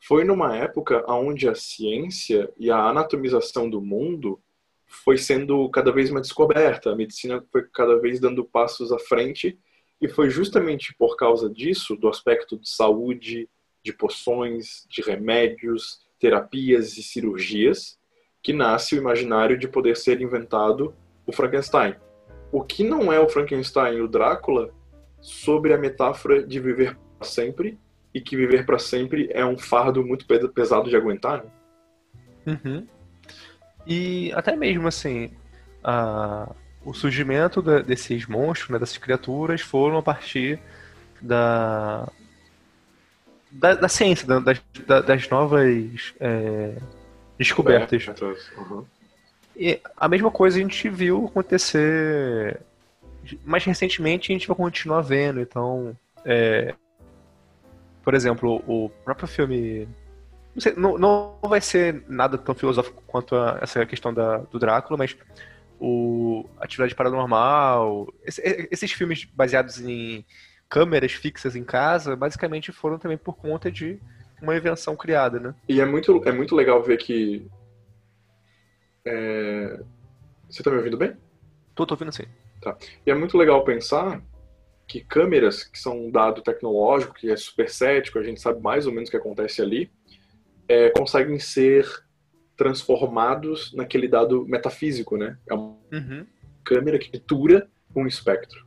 foi numa época onde a ciência e a anatomização do mundo foi sendo cada vez mais descoberta, a medicina foi cada vez dando passos à frente, e foi justamente por causa disso, do aspecto de saúde, de poções, de remédios, terapias e cirurgias, que nasce o imaginário de poder ser inventado o Frankenstein. O que não é o Frankenstein e o Drácula sobre a metáfora de viver para sempre e que viver para sempre é um fardo muito pesado de aguentar, né? Uhum. E até mesmo assim, a, o surgimento da, desses monstros, né, dessas criaturas, foram a partir da, da, da ciência, da, das, das, novas é, descobertas. Uhum. E a mesma coisa a gente viu acontecer mais recentemente a gente vai continuar vendo. Então, é, por exemplo, o próprio filme. Não, sei, não, não, vai ser nada tão filosófico quanto a, essa questão da, do Drácula, mas o Atividade Paranormal, esse, esses filmes baseados em câmeras fixas em casa, basicamente foram também por conta de uma invenção criada, né? E é muito, é muito legal ver que. É... Você tá me ouvindo bem? Tô, tô ouvindo sim. Tá. E é muito legal pensar que câmeras, que são um dado tecnológico, que é super cético, a gente sabe mais ou menos o que acontece ali, é, conseguem ser transformados naquele dado metafísico, né? É uma uhum. câmera que captura um espectro.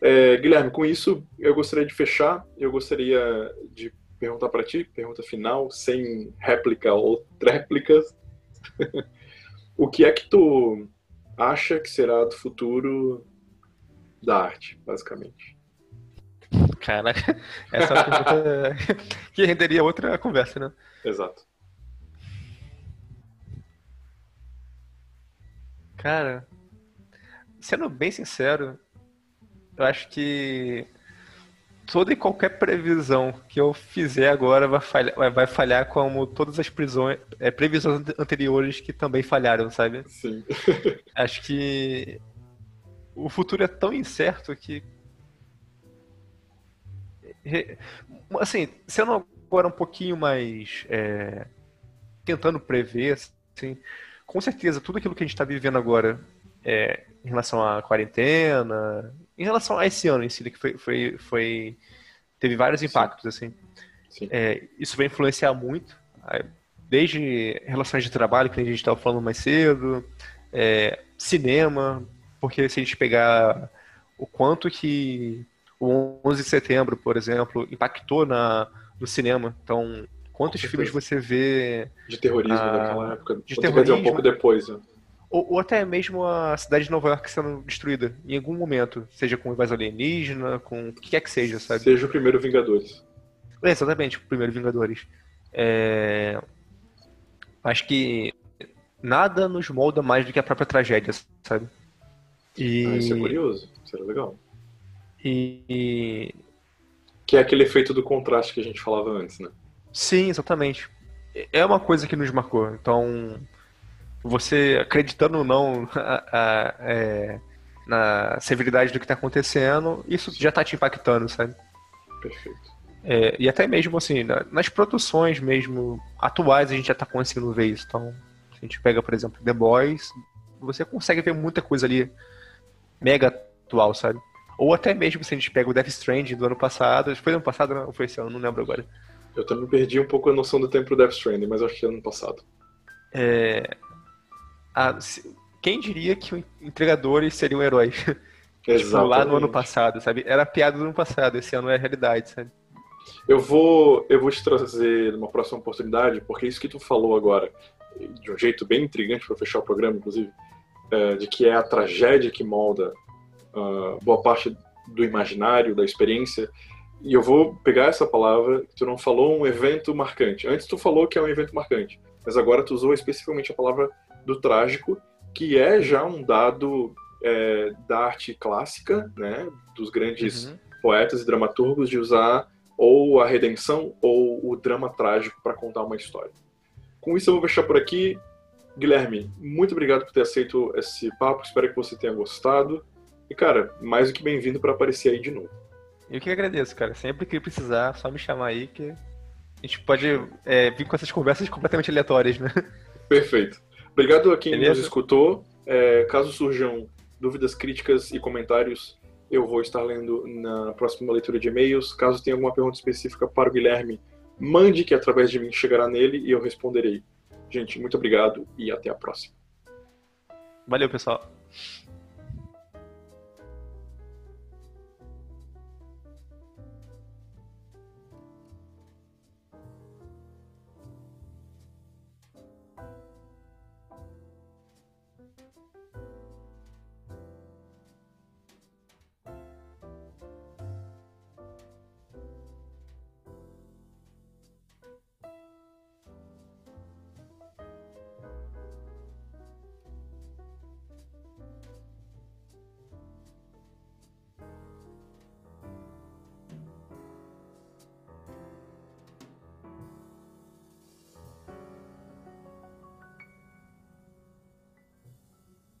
É, Guilherme, com isso eu gostaria de fechar, eu gostaria de perguntar para ti, pergunta final, sem réplica ou tréplicas. o que é que tu acha que será do futuro da arte, basicamente? Caraca, essa pergunta que renderia outra conversa, né? Exato. Cara, sendo bem sincero, eu acho que toda e qualquer previsão que eu fizer agora vai falhar, vai falhar como todas as prisões, é, previsões anteriores que também falharam, sabe? Sim. acho que o futuro é tão incerto que. Assim, sendo agora um pouquinho mais. É, tentando prever, assim, com certeza tudo aquilo que a gente está vivendo agora é, em relação à quarentena, em relação a esse ano em si, que foi, foi, foi teve vários impactos, assim. É, isso vai influenciar muito, desde relações de trabalho, que a gente estava falando mais cedo, é, cinema, porque se a gente pegar o quanto que o 11 de setembro, por exemplo, impactou na, no cinema, então quantos filmes você vê de terrorismo a, daquela época, de terrorismo, dizer, um pouco depois, né? ou, ou, até mesmo a cidade de Nova York sendo destruída em algum momento, seja com invasão alienígena, com o que quer que seja, sabe? Seja o primeiro Vingadores. É, exatamente, o primeiro Vingadores. É... Acho que nada nos molda mais do que a própria tragédia, sabe? E... Ah, isso é curioso, era legal. E... Que é aquele efeito do contraste que a gente falava antes, né? Sim, exatamente. É uma coisa que nos marcou. Então, você acreditando ou não a, a, é, na severidade do que está acontecendo, isso já está te impactando, sabe? Perfeito. É, e até mesmo assim, nas produções mesmo atuais a gente já está conseguindo ver isso. Então, se a gente pega, por exemplo, The Boys, você consegue ver muita coisa ali mega atual, sabe? Ou até mesmo se a gente pega o Death Stranding do ano passado, foi ano passado ou foi esse ano, não lembro agora. Eu também perdi um pouco a noção do tempo do Death Stranding, mas acho que é ano passado. É... A... Quem diria que entregadores seriam heróis? Tipo, lá no ano passado, sabe? Era piada do ano passado, esse ano é realidade, sabe? Eu vou, eu vou te trazer numa próxima oportunidade, porque isso que tu falou agora, de um jeito bem intrigante para fechar o programa, inclusive, é, de que é a tragédia que molda uh, boa parte do imaginário, da experiência. E eu vou pegar essa palavra, tu não falou um evento marcante. Antes tu falou que é um evento marcante, mas agora tu usou especificamente a palavra do trágico, que é já um dado é, da arte clássica, né, dos grandes uhum. poetas e dramaturgos, de usar ou a redenção ou o drama trágico para contar uma história. Com isso eu vou fechar por aqui. Guilherme, muito obrigado por ter aceito esse papo, espero que você tenha gostado. E, cara, mais do que bem-vindo para aparecer aí de novo. Eu que agradeço, cara. Sempre que precisar, só me chamar aí que a gente pode é, vir com essas conversas completamente aleatórias, né? Perfeito. Obrigado a quem Beleza? nos escutou. É, caso surjam dúvidas, críticas e comentários, eu vou estar lendo na próxima leitura de e-mails. Caso tenha alguma pergunta específica para o Guilherme, mande que através de mim chegará nele e eu responderei. Gente, muito obrigado e até a próxima. Valeu, pessoal.